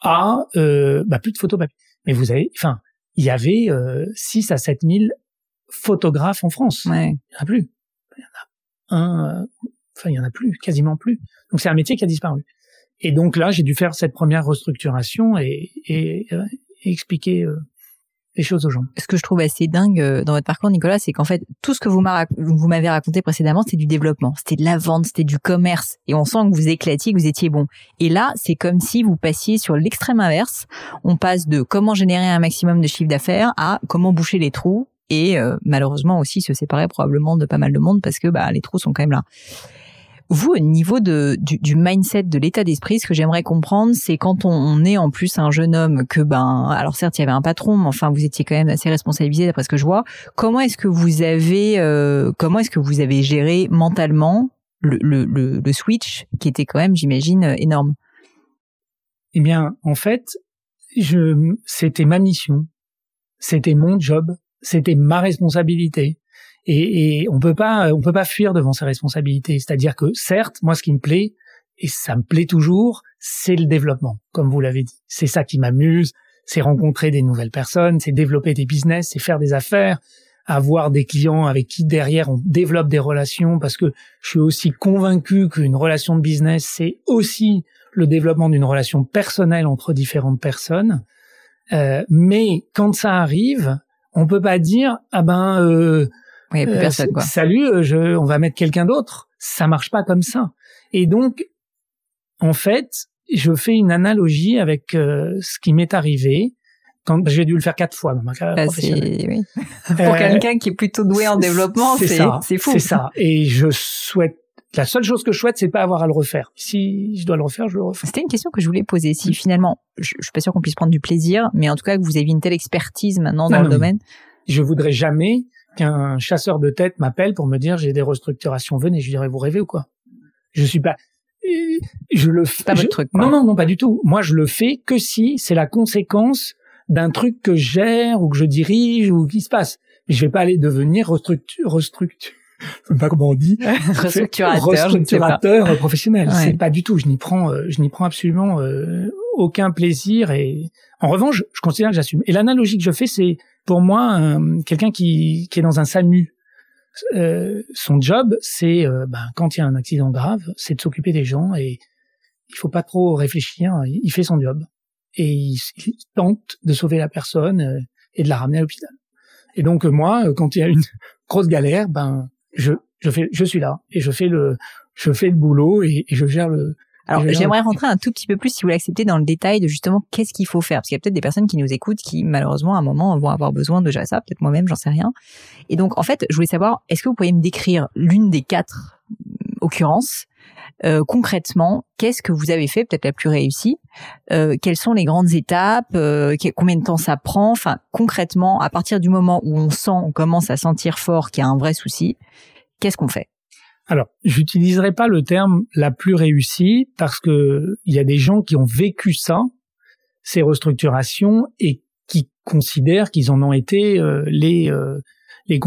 à bah, plus de photos papier. Mais vous avez, enfin, il y avait 6 à 7 000 photographes en France. Ouais. Il n'y en a plus. Il y en a un, euh, enfin il y en a plus, quasiment plus. Donc c'est un métier qui a disparu. Et donc là, j'ai dû faire cette première restructuration et, et, euh, expliquer euh, les choses aux gens. Ce que je trouve assez dingue dans votre parcours, Nicolas, c'est qu'en fait, tout ce que vous m'avez raconté précédemment, c'était du développement, c'était de la vente, c'était du commerce. Et on sent que vous éclatiez, que vous étiez bon. Et là, c'est comme si vous passiez sur l'extrême inverse. On passe de comment générer un maximum de chiffre d'affaires à comment boucher les trous et euh, malheureusement aussi se séparer probablement de pas mal de monde parce que bah, les trous sont quand même là. Vous, au niveau de, du, mindset, de l'état d'esprit, ce que j'aimerais comprendre, c'est quand on, est en plus un jeune homme que ben, alors certes il y avait un patron, mais enfin vous étiez quand même assez responsabilisé d'après ce que je vois. Comment est-ce que vous avez, euh, comment est-ce que vous avez géré mentalement le, le, le, switch qui était quand même, j'imagine, énorme? Eh bien, en fait, je, c'était ma mission, c'était mon job, c'était ma responsabilité. Et, et, on peut pas, on peut pas fuir devant ses responsabilités. C'est-à-dire que certes, moi, ce qui me plaît, et ça me plaît toujours, c'est le développement, comme vous l'avez dit. C'est ça qui m'amuse, c'est rencontrer des nouvelles personnes, c'est développer des business, c'est faire des affaires, avoir des clients avec qui derrière on développe des relations, parce que je suis aussi convaincu qu'une relation de business, c'est aussi le développement d'une relation personnelle entre différentes personnes. Euh, mais quand ça arrive, on peut pas dire ah ben euh, euh salut, euh, je, on va mettre quelqu'un d'autre. Ça marche pas comme ça. Et donc, en fait, je fais une analogie avec euh, ce qui m'est arrivé quand j'ai dû le faire quatre fois dans ma carrière bah, professionnelle. Oui. Pour quelqu'un qui est plutôt doué en développement, c'est c'est fou. C'est ça. Et je souhaite la seule chose que je souhaite, c'est pas avoir à le refaire. Si je dois le refaire, je le refais. C'était une question que je voulais poser. Si finalement, je, je, suis pas sûr qu'on puisse prendre du plaisir, mais en tout cas que vous avez une telle expertise maintenant dans le domaine. Je voudrais jamais qu'un chasseur de tête m'appelle pour me dire j'ai des restructurations. Venez, je dirais vous rêvez ou quoi? Je suis pas. Je le fais. Pas votre truc. Non, non, non, pas du tout. Moi, je le fais que si c'est la conséquence d'un truc que je gère ou que je dirige ou qui se passe. Mais je vais pas aller devenir restructure, restructure je sais pas comment on dit, restructurateur, restructurateur professionnel. C'est pas du tout. Je n'y prends, euh, je n'y prends absolument euh, aucun plaisir. Et en revanche, je considère que j'assume. Et l'analogie que je fais, c'est pour moi quelqu'un qui, qui est dans un SAMU. Euh, son job, c'est ben, quand il y a un accident grave, c'est de s'occuper des gens et il faut pas trop réfléchir. Il fait son job et il, il tente de sauver la personne et de la ramener à l'hôpital. Et donc moi, quand il y a une grosse galère, ben je, je fais, je suis là et je fais le, je fais le boulot et, je gère le. Alors j'aimerais rentrer un tout petit peu plus, si vous l'acceptez, dans le détail de justement qu'est-ce qu'il faut faire, parce qu'il y a peut-être des personnes qui nous écoutent qui malheureusement à un moment vont avoir besoin de gérer ça, peut-être moi-même, j'en sais rien. Et donc en fait, je voulais savoir, est-ce que vous pourriez me décrire l'une des quatre occurrences Euh, concrètement, qu'est-ce que vous avez fait, peut-être la plus réussie euh, Quelles sont les grandes étapes euh, Combien de temps ça prend Enfin, concrètement, à partir du moment où on sent, on commence à sentir fort qu'il y a un vrai souci, qu'est-ce qu'on fait? Alors, j'utiliserai pas le terme la plus réussie parce que il y a des gens qui ont vécu ça, ces restructurations, et qui considèrent qu'ils en ont été les les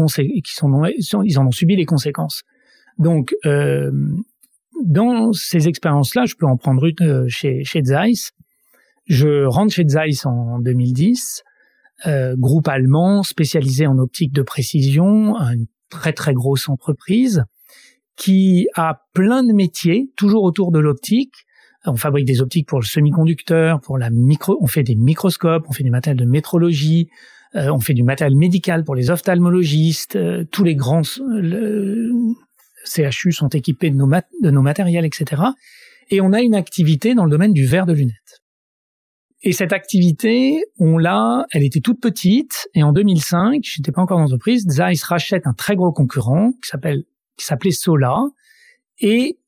ils en ont subi les conséquences. Donc, euh, dans ces expériences-là, je peux en prendre une euh, chez, Zeiss. Je rentre chez Zeiss en 2010, euh, groupe allemand spécialisé en optique de précision, une très très grosse entreprise qui a plein de métiers, toujours autour de l'optique. On fabrique des optiques pour le semi-conducteur, pour la micro, on fait des microscopes, on fait des matériels de métrologie, euh, on fait du matériel médical pour les ophtalmologistes, euh, tous les grands CHU sont équipés de nos, de nos matériels, etc. Et on a une activité dans le domaine du verre de lunettes. Et cette activité, on l'a, elle était toute petite, et en 2005, j'étais pas encore en entreprise, Zeiss rachète un très gros concurrent qui s'appelle, qui s'appelait Sola, et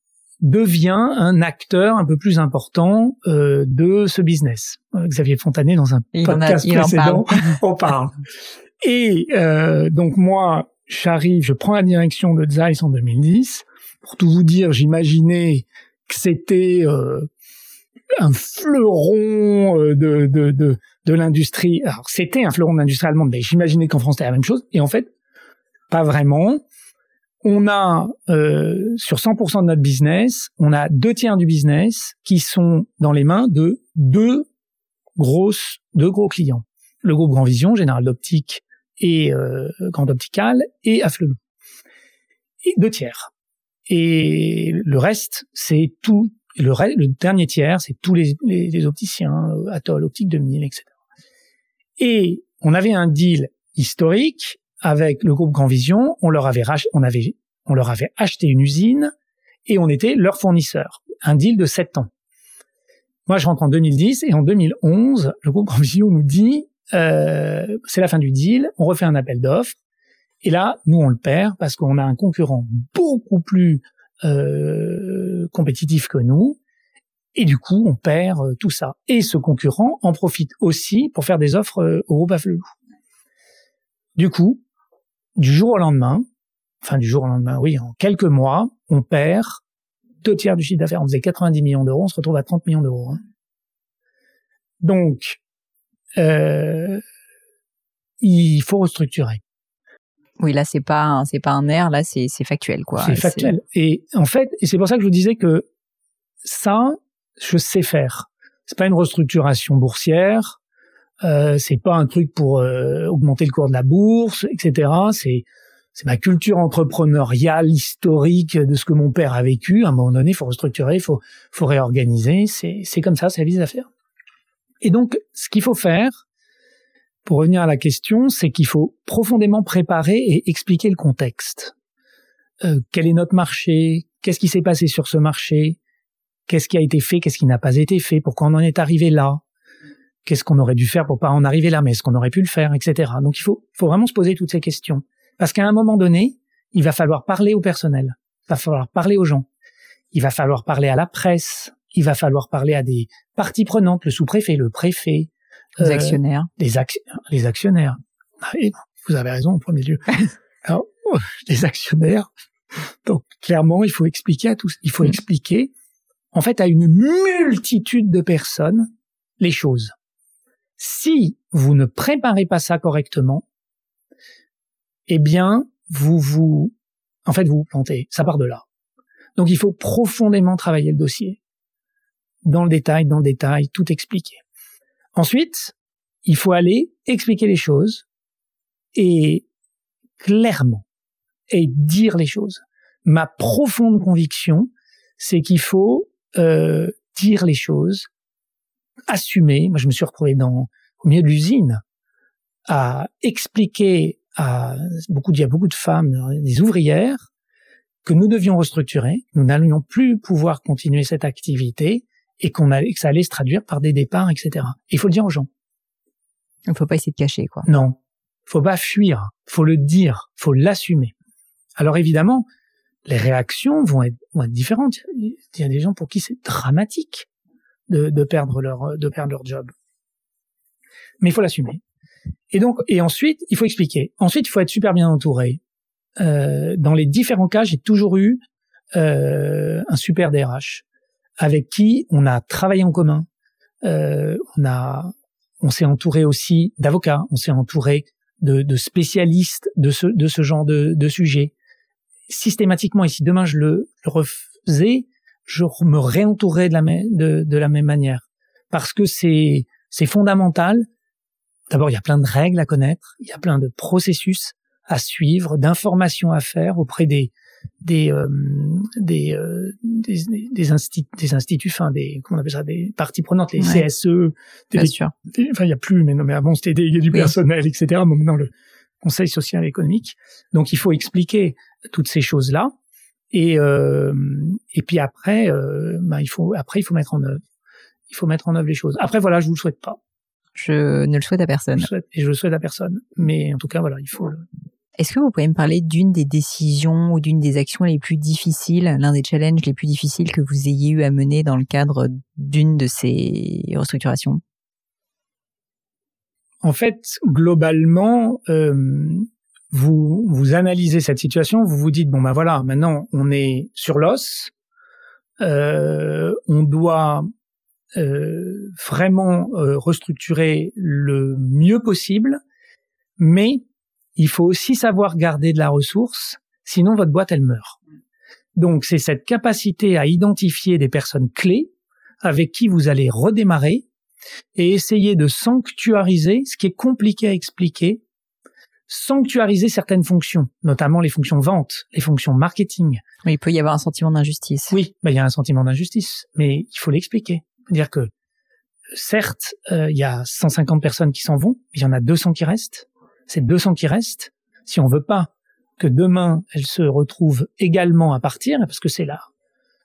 devient un acteur un peu plus important euh, de ce business. Euh, Xavier Fontanet, dans un podcast précédent, on parle. Et euh, donc moi, j'arrive, je prends la direction de Zeiss en 2010. Pour tout vous dire, j'imaginais que c'était euh, un fleuron euh, de, de, de, l'industrie. Alors, c'était un fleuron de l'industrie allemande, mais j'imaginais qu'en France, c'était la même chose. Et en fait, pas vraiment. On a, euh, sur 100% de notre business, on a deux tiers du business qui sont dans les mains de deux grosses, deux gros clients. Le groupe Grand Vision, Général d'Optique et euh, Grande Opticale et Afflelou. Et deux tiers. Et le reste, c'est tout. Le, dernier tiers, c'est tous les, les, opticiens, euh, Atoll, Optique 2000, etc. Et on avait un deal historique avec le groupe Grand Vision. On leur avait on avait, on leur avait acheté une usine et on était leur fournisseur. Un deal de sept ans. Moi, je rentre en 2010 et en 2011, le groupe Grand Vision nous dit c'est la fin du deal, on refait un appel d'offres, et là, nous, on le perd parce qu'on a un concurrent beaucoup plus euh, compétitif que nous, et du coup, on perd euh, tout ça. Et ce concurrent en profite aussi pour faire des offres euh, au groupe Afflelou. Du coup, du jour au lendemain, enfin du jour au lendemain, oui, en quelques mois, on perd deux tiers du chiffre d'affaires. On faisait 90 millions d'euros, on se retrouve à 30 millions d'euros. Hein. Donc, euh, il faut restructurer. Oui, là c'est pas c'est pas un air, là c'est factuel quoi. C'est factuel. Et en fait, et c'est pour ça que je vous disais que ça, je sais faire. C'est pas une restructuration boursière, euh, c'est pas un truc pour euh, augmenter le cours de la bourse, etc. C'est c'est ma culture entrepreneuriale historique de ce que mon père a vécu. À un moment donné, il faut restructurer, il faut faut réorganiser. C'est c'est comme ça, c'est la vie des affaires. Et donc, ce qu'il faut faire, pour revenir à la question, c'est qu'il faut profondément préparer et expliquer le contexte. Euh, quel est notre marché? Qu'est-ce qui s'est passé sur ce marché? Qu'est-ce qui a été fait? Qu'est-ce qui n'a pas été fait? Pourquoi on en est arrivé là? Qu'est-ce qu'on aurait dû faire pour pas en arriver là? Mais est-ce qu'on aurait pu le faire? Etc. Donc il faut, faut vraiment se poser toutes ces questions. Parce qu'à un moment donné, il va falloir parler au personnel. Il va falloir parler aux gens. Il va falloir parler à la presse il va falloir parler à des parties prenantes, le sous-préfet, le préfet, les euh, actionnaires, les, les actionnaires. Ah vous avez raison au premier lieu. Alors, les actionnaires. Donc clairement, il faut expliquer à tous, il faut mm. expliquer en fait à une multitude de personnes les choses. Si vous ne préparez pas ça correctement, eh bien, vous vous, en fait, vous vous plantez. Ça part de là. Donc, il faut profondément travailler le dossier dans le détail, dans le détail, tout expliquer. Ensuite, il faut aller expliquer les choses et clairement et dire les choses. Ma profonde conviction, c'est qu'il faut euh, dire les choses, assumer. Moi, je me suis retrouvé dans au milieu de l'usine à expliquer à beaucoup, il y a beaucoup de femmes, des ouvrières, que nous devions restructurer, nous n'allions plus pouvoir continuer cette activité et qu'on allait, que ça allait se traduire par des départs, etc. Il faut le dire aux gens. Il faut pas essayer de cacher, quoi. Non. Faut pas fuir. Faut le dire. Faut l'assumer. Alors évidemment, les réactions vont être, vont être différentes. Il y a des gens pour qui c'est dramatique de, de perdre leur de perdre leur job. Mais il faut l'assumer. Et donc, et ensuite, il faut expliquer. Ensuite, il faut être super bien entouré. Euh, dans les différents cas, j'ai toujours eu euh, un super DRH avec qui on a travaillé en commun. Euh, on a, on s'est entouré aussi d'avocats, on s'est entouré de, de, spécialistes de ce de ce genre de, de sujet. Systématiquement, et si demain je le, le refaisais, je me réentourais de la, de, de la même manière parce que c'est c'est fondamental D'abord, il y a plein de règles à connaître, il y a plein de processus à suivre, d'informations à faire auprès des des euh, des, euh, des, des, instituts, des instituts, enfin des comment on appelle ça, des parties prenantes, les CSE, des, sûr. enfin il y a plus, mais non, mais avant c'était des du personnel, etc. Bon, maintenant le Conseil social et économique. Donc il faut expliquer toutes ces choses là, et euh, et puis après, euh, ben, il faut après il faut mettre en œuvre, il faut mettre en œuvre les choses. Après voilà, je vous le souhaite pas. Je ne le souhaite à personne. Je et je le souhaite à personne. Mais en tout cas, voilà, il faut Est-ce que vous pouvez me parler d'une des décisions ou d'une des actions les plus difficiles, l'un des challenges les plus difficiles que vous ayez eu à mener dans le cadre d'une de ces restructurations? En fait, globalement, euh, vous analysez cette situation, vous vous dites bon ben voilà, maintenant on est sur l'os, euh, on doit euh, vraiment restructurer le mieux possible, mais il faut aussi savoir garder de la ressource, sinon votre boîte elle meurt. Donc c'est cette capacité à identifier des personnes clés avec qui vous allez redémarrer et essayer de sanctuariser ce qui est compliqué à expliquer, sanctuariser certaines fonctions, notamment les fonctions vente, les fonctions marketing. Oui, il peut y avoir un sentiment d'injustice. Oui, ben, il y a un sentiment d'injustice, mais il faut l'expliquer dire que certes, euh, il y a 150 personnes qui s'en vont, il y en a 200 qui restent. Ces 200 qui restent, si on veut pas que demain elles se retrouvent également à partir, parce que c'est la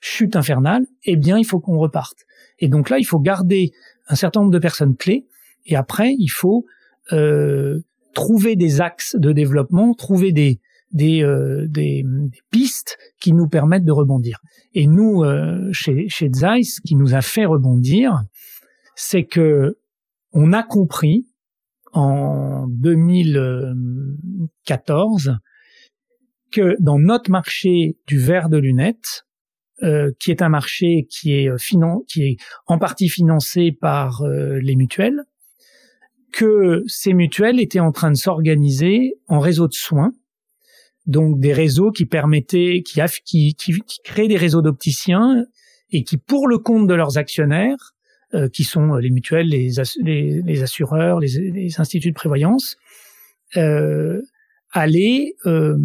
chute infernale, eh bien il faut qu'on reparte. Et donc là, il faut garder un certain nombre de personnes clés, et après, il faut euh, trouver des axes de développement, trouver euh, des, pistes qui nous permettent de rebondir. Et nous, euh, chez, chez Zeiss, ce qui nous a fait rebondir, c'est que on a compris en 2014 que dans notre marché du verre de lunettes, euh, qui est un marché qui est, finan qui est en partie financé par les mutuelles, que ces mutuelles étaient en train de s'organiser en réseau de soins donc des réseaux qui permettaient, qui, qui, qui, créent des réseaux d'opticiens et qui, pour le compte de leurs actionnaires, euh, qui sont les mutuelles, les, assureurs, les, instituts de prévoyance, euh, allaient, euh,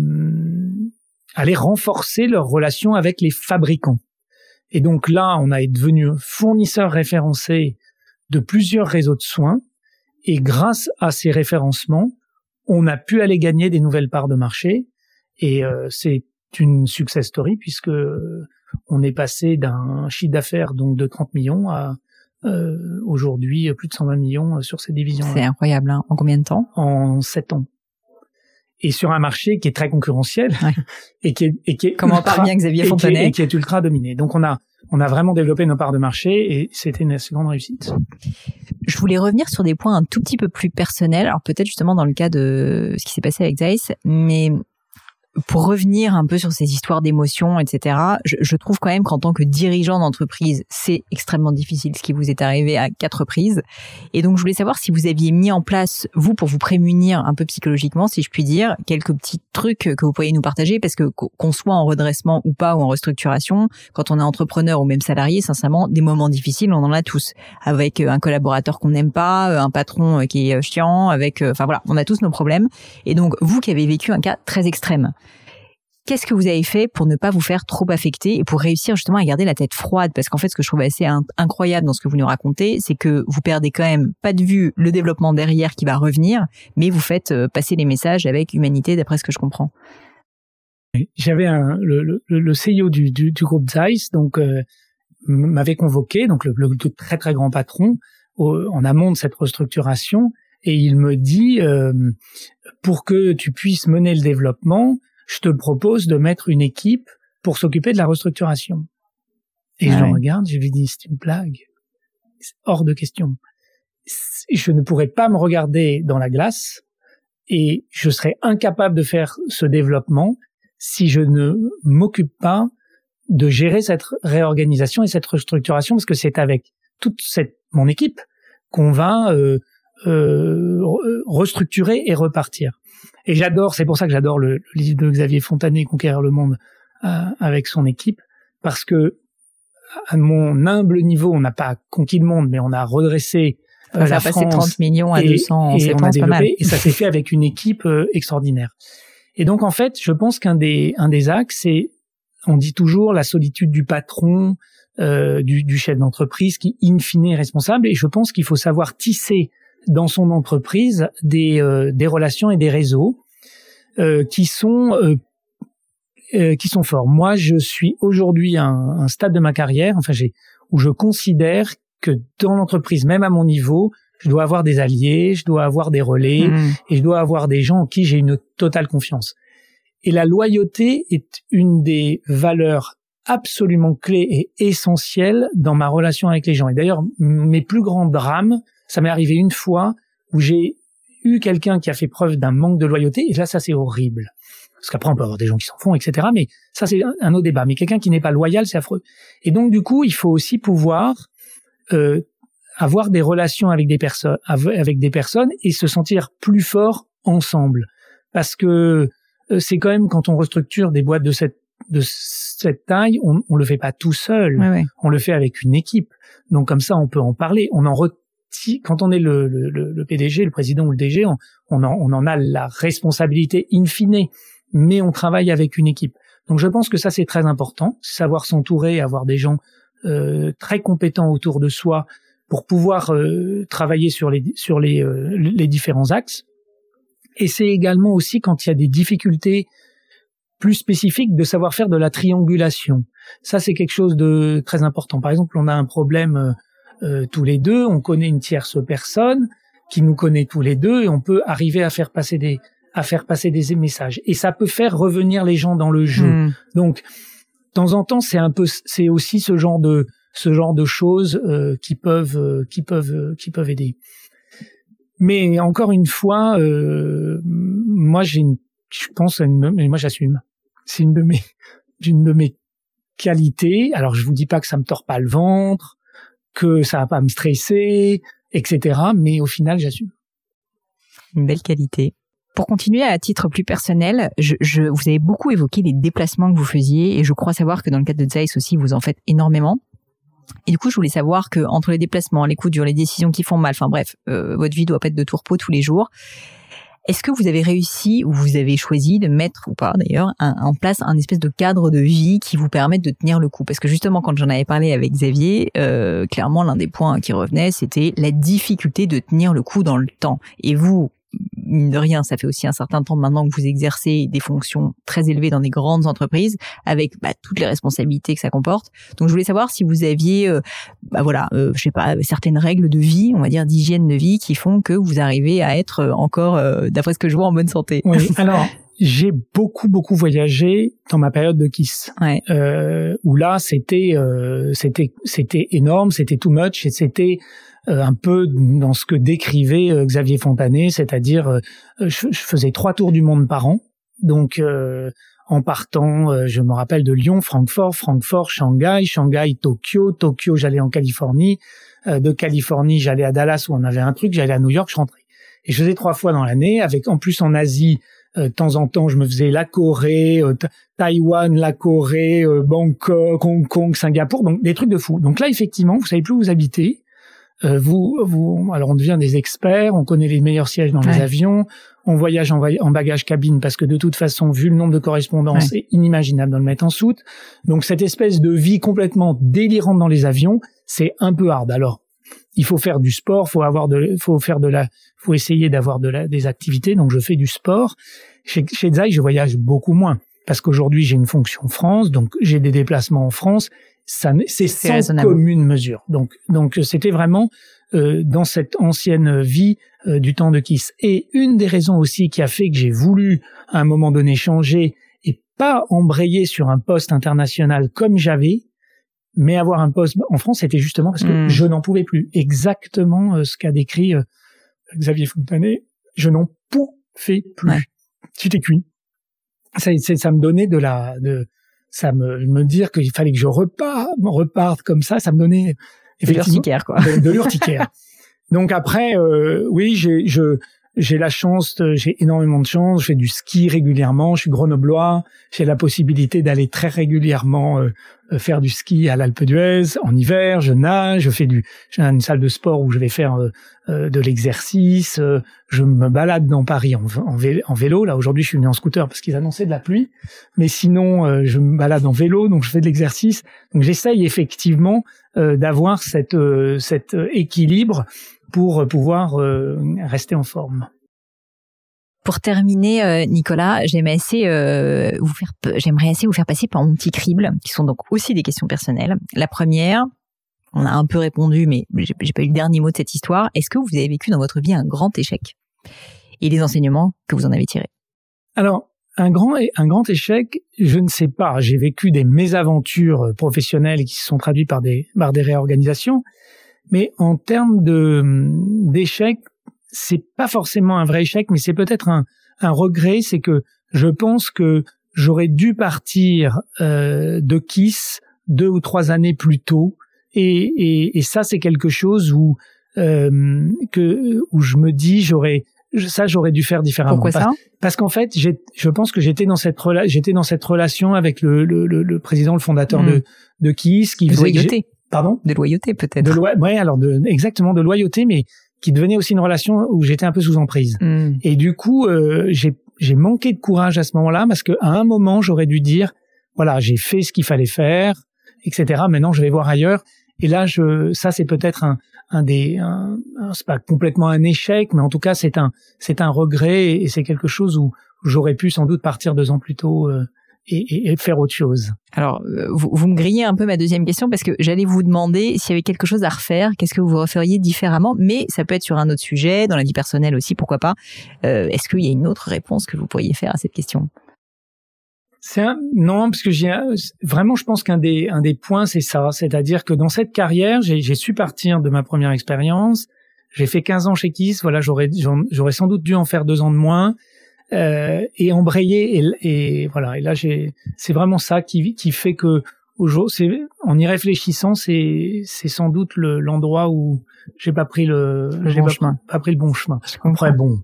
allaient renforcer leurs relations avec les fabricants. Et donc là, on a devenu fournisseur référencé de plusieurs réseaux de soins, et grâce à ces référencements, on a pu aller gagner des nouvelles parts de marché et euh, c'est une success story puisque on est passé d'un chiffre d'affaires donc de 30 millions à euh, aujourd'hui plus de 120 millions sur cette division. C'est incroyable. Hein. En combien de temps? En 7 ans. Et sur un marché qui est très concurrentiel et qui est, et qui est comment ultra, bien Xavier Fontenay et qui, est, ultra dominé. Donc on a on a vraiment développé nos parts de marché et c'était une assez grande réussite. Je voulais revenir sur des points un tout petit peu plus personnels. Alors peut-être justement dans le cas de ce qui s'est passé avec Zeiss, mais pour revenir un peu sur ces histoires d'émotions, etc., je, je, trouve quand même qu'en tant que dirigeant d'entreprise, c'est extrêmement difficile ce qui vous est arrivé à quatre reprises. Et donc, je voulais savoir si vous aviez mis en place, vous, pour vous prémunir un peu psychologiquement, si je puis dire, quelques petits trucs que vous pourriez nous partager, parce que qu'on soit en redressement ou pas, ou en restructuration, quand on est entrepreneur ou même salarié, sincèrement, des moments difficiles, on en a tous. Avec euh, un collaborateur qu'on n'aime pas, euh, un patron euh, qui est chiant, avec, enfin voilà, on a tous nos problèmes. Et donc, vous qui avez vécu un cas très extrême, Qu'est-ce que vous avez fait pour ne pas vous faire trop affecter et pour réussir justement à garder la tête froide? Parce qu'en fait, ce que je trouve assez incroyable dans ce que vous nous racontez, c'est que vous perdez quand même pas de vue le développement derrière qui va revenir, mais vous faites euh, passer les messages avec humanité, d'après ce que je comprends. J'avais le, le, le, CEO du, du, du groupe Zeiss, donc euh, m'avait convoqué, donc le, très très grand patron, en amont de cette restructuration, et il me dit euh, pour que tu puisses mener le développement, je te propose de mettre une équipe pour s'occuper de la restructuration. Et je le regarde, je lui dis, c'est une blague. hors de question. Je ne pourrais pas me regarder dans la glace et je serais incapable de faire ce développement si je ne m'occupe pas de gérer cette réorganisation et cette restructuration parce que c'est avec toute cette mon équipe qu'on va euh, euh, restructurer et repartir. Et j'adore, c'est pour ça que j'adore le, livre de Xavier Fontanet, Conquérir le monde, euh, avec son équipe, parce que à mon humble niveau, on n'a pas conquis le monde, mais on a redressé euh, la passé 30 millions à 200 et, on a développé, et ça s'est fait avec une équipe euh, extraordinaire. Et donc en fait, je pense qu'un des un des axes, c'est on dit toujours la solitude du patron, euh, du, du, chef d'entreprise qui in fine est responsable. Et je pense qu'il faut savoir tisser dans son entreprise des euh, des relations et des réseaux euh, qui sont euh, qui sont forts. Moi, je suis aujourd'hui à un, un, stade de ma carrière, enfin j'ai où je considère que dans l'entreprise, même à mon niveau, je dois avoir des alliés, je dois avoir des relais mmh. et je dois avoir des gens en qui j'ai une totale confiance. Et la loyauté est une des valeurs absolument clés et essentielles dans ma relation avec les gens. Et d'ailleurs, mes plus grands drames, ça m'est arrivé une fois où j'ai eu quelqu'un qui a fait preuve d'un manque de loyauté, et là, ça c'est horrible. Parce qu'après, on peut avoir des gens qui s'en font, etc. Mais ça, c'est un autre débat. Mais quelqu'un qui n'est pas loyal, c'est affreux. Et donc, du coup, il faut aussi pouvoir euh, avoir des relations avec des personnes, avec des personnes et se sentir plus fort ensemble. Parce que euh, c'est quand même quand on restructure des boîtes de cette de cette taille, on, on le fait pas tout seul. On le fait avec une équipe. Donc comme ça, on peut en parler. On en retire, quand on est le, le, le, PDG, le président ou le DG, on, on, en, on en a la responsabilité in fine, mais on travaille avec une équipe. Donc je pense que ça c'est très important, savoir s'entourer, avoir des gens euh, très compétents autour de soi pour pouvoir euh, travailler sur les sur les, euh, les différents axes. Et c'est également aussi quand il y a des difficultés plus spécifiques de savoir faire de la triangulation. Ça c'est quelque chose de très important. Par exemple, on a un problème tous les deux, on connaît une tierce personne qui nous connaît tous les deux et on peut arriver à faire passer des à faire passer des messages et ça peut faire revenir les gens dans le jeu. Hmm. Donc temps en temps, c'est un peu, c'est aussi ce genre de ce genre de choses euh, qui peuvent euh, qui peuvent euh, qui peuvent aider. Mais encore une fois, moi j'ai une, je pense, une, mais moi j'assume. C'est une de mes une de mes qualités. Alors je vous dis pas que ça me tord pas le ventre, que ça va pas me stresser, etc. Mais au final, j'assume. Une belle qualité. Pour continuer à titre plus personnel, je, je, vous avez beaucoup évoqué les déplacements que vous faisiez et je crois savoir que dans le cadre de Zeiss aussi, vous en faites énormément. Et du coup, je voulais savoir que entre les déplacements, les coups durs, les décisions qui font mal, enfin bref, euh, votre vie doit pas être de tourpeau tous les jours. Est-ce que vous avez réussi ou vous avez choisi de mettre ou pas d'ailleurs en place un espèce de cadre de vie qui vous permette de tenir le coup? Parce que justement, quand j'en avais parlé avec Xavier, euh, clairement l'un des points qui revenait, c'était la difficulté de tenir le coup dans le temps. Et vous, mine de rien, ça fait aussi un certain temps maintenant que vous exercez des fonctions très élevées dans des grandes entreprises, avec bah, toutes les responsabilités que ça comporte. Donc, je voulais savoir si vous aviez, euh, bah voilà, euh, je sais pas, certaines règles de vie, on va dire d'hygiène de vie, qui font que vous arrivez à être encore, euh, d'après ce que je vois, en bonne santé. Oui. Alors, j'ai beaucoup beaucoup voyagé dans ma période de Kiss, ouais. euh, où là c'était euh, c'était c'était énorme, c'était too much et c'était un peu dans ce que décrivait euh, Xavier Fontanet, c'est-à-dire euh, je, faisais trois tours du monde par an. Donc en partant, je me rappelle de Lyon, Francfort, Francfort, Shanghai, Shanghai, Tokyo, Tokyo, j'allais en Californie, de Californie, j'allais à Dallas où on avait un truc, j'allais à New York, je rentrais. Et je faisais trois fois dans l'année, avec en plus en Asie, de temps en temps, je me faisais la Corée, Taïwan, la Corée, Bangkok, Hong Kong, Singapour, donc des trucs de fou. Donc là, effectivement, vous savez plus où vous habitez, euh, vous, vous, alors on devient des experts, on connaît les meilleurs sièges dans les avions, on voyage en, en, bagage cabine parce que de toute façon, vu le nombre de correspondances, c'est inimaginable de le mettre en soute. Donc cette espèce de vie complètement délirante dans les avions, c'est un peu hard. Alors il faut faire du sport, faut avoir de, faut faire de la, faut essayer d'avoir de la, des activités. Donc je fais du sport. Chez, chez Zai, je voyage beaucoup moins parce qu'aujourd'hui j'ai une fonction France, donc j'ai des déplacements en France c'est sans commune mesure. Donc, donc c'était vraiment euh, dans cette ancienne vie euh, du temps de Kiss. Et une des raisons aussi qui a fait que j'ai voulu à un moment donné changer et pas embrayer sur un poste international comme j'avais, mais avoir un poste en France, c'était justement parce que Hmm. je n'en pouvais plus. Exactement euh, ce qu'a décrit euh, Xavier Fontanet. Je n'en pouvais plus. Ouais. C'était cuit. Ça, ça me donnait de la, de, ça me, me dire qu'il fallait que je reparte, reparte comme ça, ça me donnait C'est l'urticaire, quoi. de, de l'urticaire. Donc après, euh, oui, j'ai je j'ai la chance, j'ai énormément de chance. Je fais du ski régulièrement. Je suis grenoblois. J'ai la possibilité d'aller très régulièrement euh, euh, faire du ski à l'Alpe d'Huez en hiver. Je nage. Je fais du. J'ai une salle de sport où je vais faire euh, euh, de l'exercice. euh, je me balade dans Paris en, en, vé- en vélo. Là aujourd'hui, je suis venu en scooter parce qu'ils annonçaient de la pluie. Mais sinon, je me balade en vélo, donc je fais de l'exercice. Donc j'essaye effectivement d'avoir cette cet équilibre pour euh, pouvoir euh, rester en forme. Pour terminer, euh, Nicolas, j'aimerais assez euh, vous faire, j'aimerais assez vous faire passer par mon petit crible, qui sont donc aussi des questions personnelles. La première, on a un peu répondu, mais j'ai j'ai pas eu le dernier mot de cette histoire. Est-ce que vous avez vécu dans votre vie un grand échec? Et les enseignements que vous en avez tirés? Alors un grand un grand échec, je ne sais pas. J'ai vécu des mésaventures professionnelles qui se sont traduites par des par des réorganisations, mais en termes de d'échec, c'est pas forcément un vrai échec, mais c'est peut-être un un regret. C'est que je pense que j'aurais dû partir euh, de Kiss deux ou trois années plus tôt, et et, et ça c'est quelque chose où euh, que où je me dis j'aurais ça j'aurais dû faire différemment. Pourquoi ça? parce qu'en fait, je pense que j'étais dans cette j'étais dans cette relation avec le, le, le, le président, le fondateur Mm. de de Kiss, qui faisait pardon, de loyauté peut-être. de loi, ouais, alors de exactement de loyauté, mais qui devenait aussi une relation où j'étais un peu sous emprise. Hmm. Et du coup, euh, j'ai j'ai manqué de courage à ce moment-là parce qu'à un moment, j'aurais dû dire, voilà, j'ai fait ce qu'il fallait faire, etc. Maintenant, je vais voir ailleurs. Et là, je, ça, c'est peut-être un, un des, un, un- c'est pas complètement un échec, mais en tout cas, c'est un, c'est un regret et c'est quelque chose où j'aurais pu sans doute partir deux ans plus tôt euh, et, faire autre chose. Alors, euh, vous, vous me grillez un peu ma deuxième question parce que j'allais vous demander s'il y avait quelque chose à refaire, qu'est-ce que vous referiez différemment, mais ça peut être sur un autre sujet, dans la vie personnelle aussi, pourquoi pas. Euh, Est-ce qu'il y a une autre réponse que vous pourriez faire à cette question? C'est un, non, parce que j'ai vraiment, je pense qu'un des un des points, c'est ça, c'est-à-dire que dans cette carrière, j'ai su partir de ma première expérience. J'ai fait 15 ans chez Kiss, voilà, j'aurais j'aurais sans doute dû en faire deux ans de moins euh, et embrayer et, et voilà. Et là, j'ai c'est vraiment ça qui qui fait que aujourd'hui, c'est en y réfléchissant, c'est c'est sans doute le- l'endroit où j'ai pas pris le, bon pas, chemin. pas pris le bon chemin. Après, bon,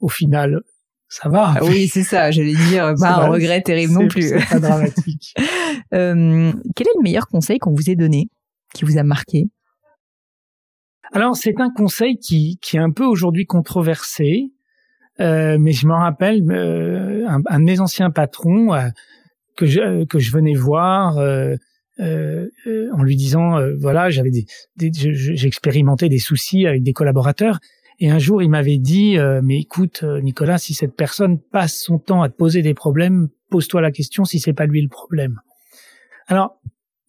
au final, ça va. Ah oui, c'est ça, j'allais dire, pas un regret terrible non plus. C'est pas dramatique. Euh, quel est le meilleur conseil qu'on vous ait donné, qui vous a marqué? Alors c'est un conseil qui, qui est un peu aujourd'hui controversé, euh, mais je me rappelle euh, un, un de mes anciens patrons euh, que je euh, que je venais voir euh, en lui disant voilà j'avais des, des je- je- j'expérimentais des soucis avec des collaborateurs. Et un jour il m'avait dit mais écoute Nicolas si cette personne passe son temps à te poser des problèmes pose-toi la question si c'est pas lui le problème. Alors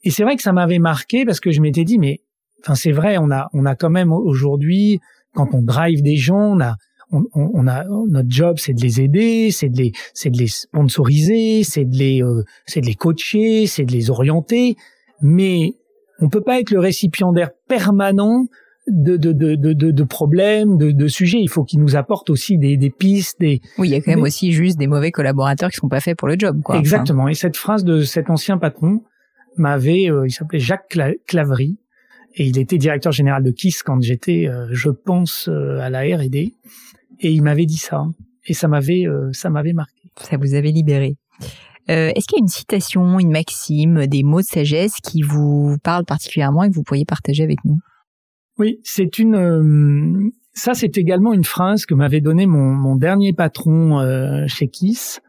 et c'est vrai que ça m'avait marqué parce que je m'étais dit mais enfin c'est vrai on a on a quand même aujourd'hui quand on drive des gens on a on, on- a notre job c'est de les aider c'est de les c'est de les sponsoriser c'est de les euh, c'est de les coacher c'est de les orienter mais on peut pas être le récipiendaire permanent de de de de, de, problèmes de, de sujets il faut qu'ils nous apportent aussi des, des pistes des Oui, il y a quand même aussi juste des mauvais collaborateurs qui sont pas faits pour le job, quoi. Enfin, Exactement. Et cette phrase de cet ancien patron m'avait, euh, il s'appelait Jacques Cla- Claverie, et il était directeur général de Kiss quand j'étais, euh, je pense, euh, à la R&D, et il m'avait dit ça, et ça m'avait, euh, ça m'avait marqué. ça vous avait libéré. Euh, Est-ce qu'il y a une citation, une maxime, des mots de sagesse qui vous parlent particulièrement et que vous pourriez partager avec nous? Oui, c'est une. euh, ça, c'est également une phrase que m'avait donné mon, mon dernier patron chez Kiss,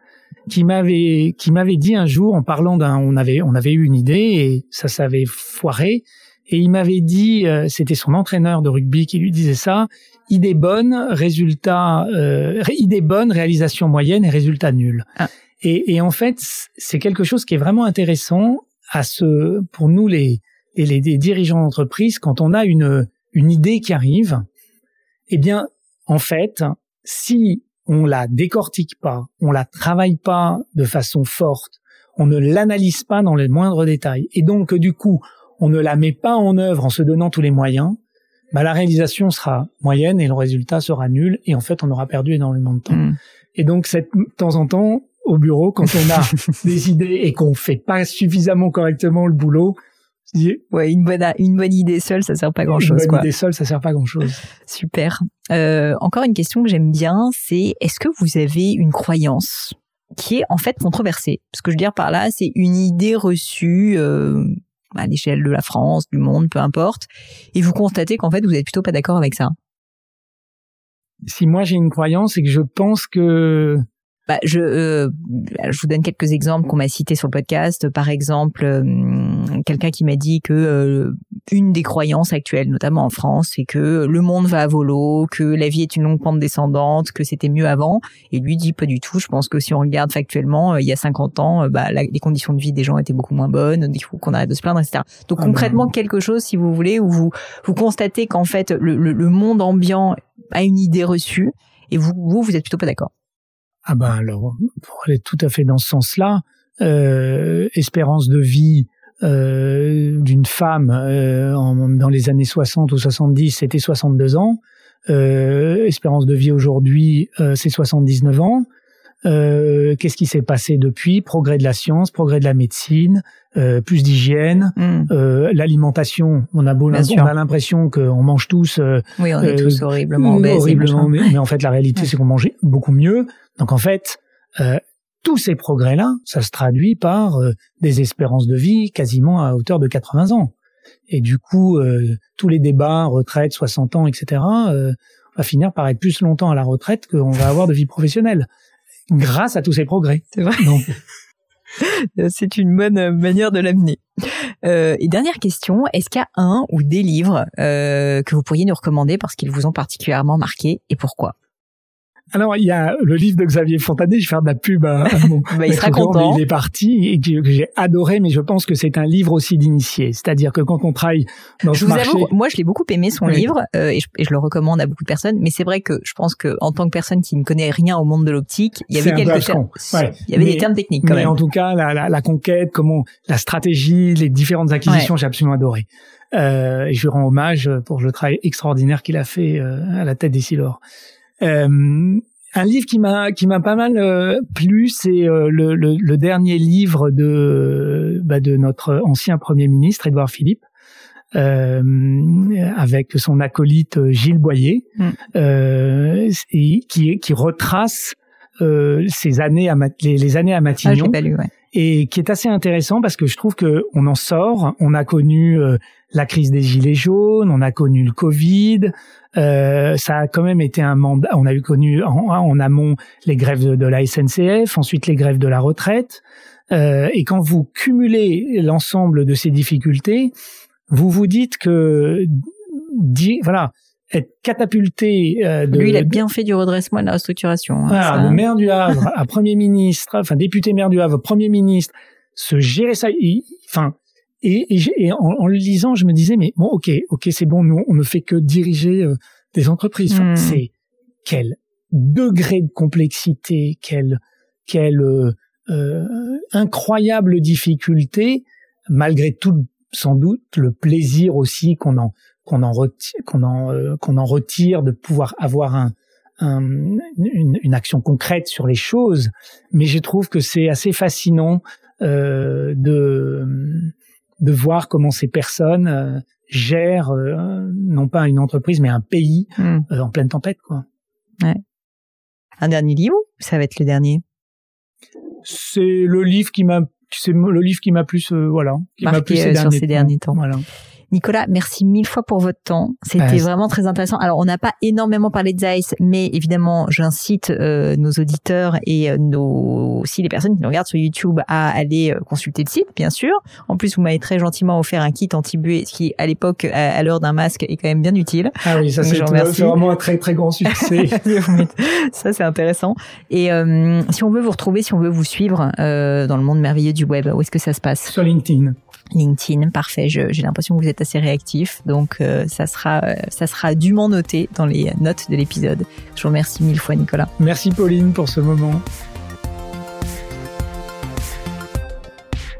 qui m'avait qui m'avait dit un jour en parlant d'un. On avait on avait eu une idée et ça s'avait foiré. Et il m'avait dit, c'était son entraîneur de rugby qui lui disait ça. Idée bonne, résultat. Euh, idée bonne, réalisation moyenne et résultat nul. Ah. Et, et en fait, c'est quelque chose qui est vraiment intéressant à ce pour nous les les, les dirigeants d'entreprise quand on a une une idée qui arrive, eh bien, en fait, si on la décortique pas, on la travaille pas de façon forte, on ne l'analyse pas dans les moindres détails, et donc du coup, on ne la met pas en œuvre en se donnant tous les moyens, bah, la réalisation sera moyenne et le résultat sera nul, et en fait, on aura perdu énormément de temps. Mm. Et donc, cette, de temps en temps, au bureau, quand on a des idées et qu'on fait pas suffisamment correctement le boulot, Ouais, une bonne une bonne idée seule, ça sert pas grand chose. Une bonne idée seule, ça sert pas grand chose. Super. Euh, encore une question que j'aime bien, c'est est-ce que vous avez une croyance qui est en fait controversée? Ce que je veux dire par là, c'est une idée reçue euh, à l'échelle de la France, du monde, peu importe, et vous constatez qu'en fait vous êtes plutôt pas d'accord avec ça. Si moi j'ai une croyance, c'est que je pense que bah, je, euh, je vous donne quelques exemples qu'on m'a cités sur le podcast. Par exemple, euh, quelqu'un qui m'a dit que euh, une des croyances actuelles, notamment en France, c'est que le monde va à volo, que la vie est une longue pente descendante, que c'était mieux avant. Et lui dit pas du tout. Je pense que si on regarde factuellement, il y a 50 ans, bah, les conditions de vie des gens étaient beaucoup moins bonnes. Il faut qu'on arrête de se plaindre, etc. Donc ah concrètement, quelque chose, si vous voulez, où vous vous constatez qu'en fait le, le, le monde ambiant a une idée reçue et vous, vous, vous êtes plutôt pas d'accord. Ah ben alors, pour aller tout à fait dans ce sens-là, euh, espérance de vie euh, d'une femme euh, en, dans les années 60 ou 70, c'était 62 ans. Euh, espérance de vie aujourd'hui, c'est 79 ans. Qu'est-ce qui s'est passé depuis? Progrès de la science, progrès de la médecine, plus d'hygiène, mm. l'alimentation. On a beau, on a l'impression qu'on mange tous. oui, on est tous horriblement obèses. Horriblement, mais, mais, en fait, la réalité, c'est qu'on mange beaucoup mieux. Donc en fait, euh, tous ces progrès-là, ça se traduit par euh, des espérances de vie quasiment à hauteur de 80 ans. Et du coup, euh, tous les débats, retraite, 60 ans, etc., va finir par être plus longtemps à la retraite qu'on va avoir de vie professionnelle, grâce à tous ces progrès. C'est vrai. C'est une bonne manière de l'amener. Euh, et dernière question, est-ce qu'il y a un ou des livres que vous pourriez nous recommander parce qu'ils vous ont particulièrement marqué et pourquoi? Alors, il y a le livre de Xavier Fontanet, je vais faire de la pub à, mon bah, il sera content. il est parti et que, j'ai adoré, mais je pense que c'est un livre aussi d'initié. C'est-à-dire que quand on travaille dans je ce vous marché... Avoue, moi, je l'ai beaucoup aimé, son livre, euh, et, je, et, je, le recommande à beaucoup de personnes, mais c'est vrai que je pense que en tant que personne qui ne connaît rien au monde de l'optique, il y avait quelques termes, ouais. il y avait des termes techniques quand mais même. en tout cas, la, la, la, conquête, comment, la stratégie, les différentes acquisitions, j'ai absolument adoré. Euh, et je lui rends hommage pour le travail extraordinaire qu'il a fait euh, à la tête des Silors. Euh, un livre qui m'a qui m'a pas mal euh, plu, c'est euh, le, le, le, dernier livre de bah, de notre ancien premier ministre Édouard Philippe. Euh, avec son acolyte Gilles Boyer, mm. et qui, qui retrace ces années à les, les, années à Matignon, ah, lu, ouais. et qui est assez intéressant parce que je trouve que on en sort. On a connu la crise des gilets jaunes, on a connu le Covid, euh, ça a quand même été un mandat. On a eu connu en, amont les grèves de, la SNCF, ensuite les grèves de la retraite. Euh, et quand vous cumulez l'ensemble de ces difficultés, vous vous dites que, voilà, être catapulté. Euh, de, Lui, il a bien fait du redressement et de la restructuration. Hein, voilà, de maire du Havre à premier ministre, enfin député maire du Havre, premier ministre, se gérer ça. enfin, et, et, en, le lisant, je me disais, mais bon, ok, ok, c'est bon, nous, on ne fait que diriger euh, des entreprises. Hmm. C'est quel degré de complexité, quelle, quelle euh, euh, incroyable difficulté, malgré tout, sans doute, le plaisir aussi qu'on en qu'on en retire, qu'on en qu'on en retire de pouvoir avoir un, un une, une, action concrète sur les choses. Mais je trouve que c'est assez fascinant euh, de de voir comment ces personnes euh, gèrent euh, non pas une entreprise mais un pays hmm. euh, en pleine tempête quoi. Ouais. Un dernier livre, ça va être le dernier? C'est le livre qui m'a c'est le livre qui m'a plus voilà, qui m'a plus ces, derniers, ces derniers temps. Voilà. Nicolas, merci mille fois pour votre temps. C'était vraiment très intéressant. Alors, on n'a pas énormément parlé de Zeiss, mais évidemment, j'incite euh, nos auditeurs et euh, nos aussi les personnes qui nous regardent sur YouTube à aller euh, consulter le site, bien sûr. En plus, vous m'avez très gentiment offert un kit anti-buée, ce qui, à l'époque, à, l'heure d'un masque, est quand même bien utile. Ah oui, ça c'est vraiment un très très grand succès. ça c'est intéressant. Et si on veut vous retrouver, si on veut vous suivre dans le monde merveilleux du web, où est-ce que ça se passe? Sur LinkedIn LinkedIn, parfait. J'ai l'impression que vous êtes assez réactif, donc euh, ça sera ça sera dûment noté dans les notes de l'épisode. Je vous remercie mille fois, Nicolas. Merci Pauline pour ce moment.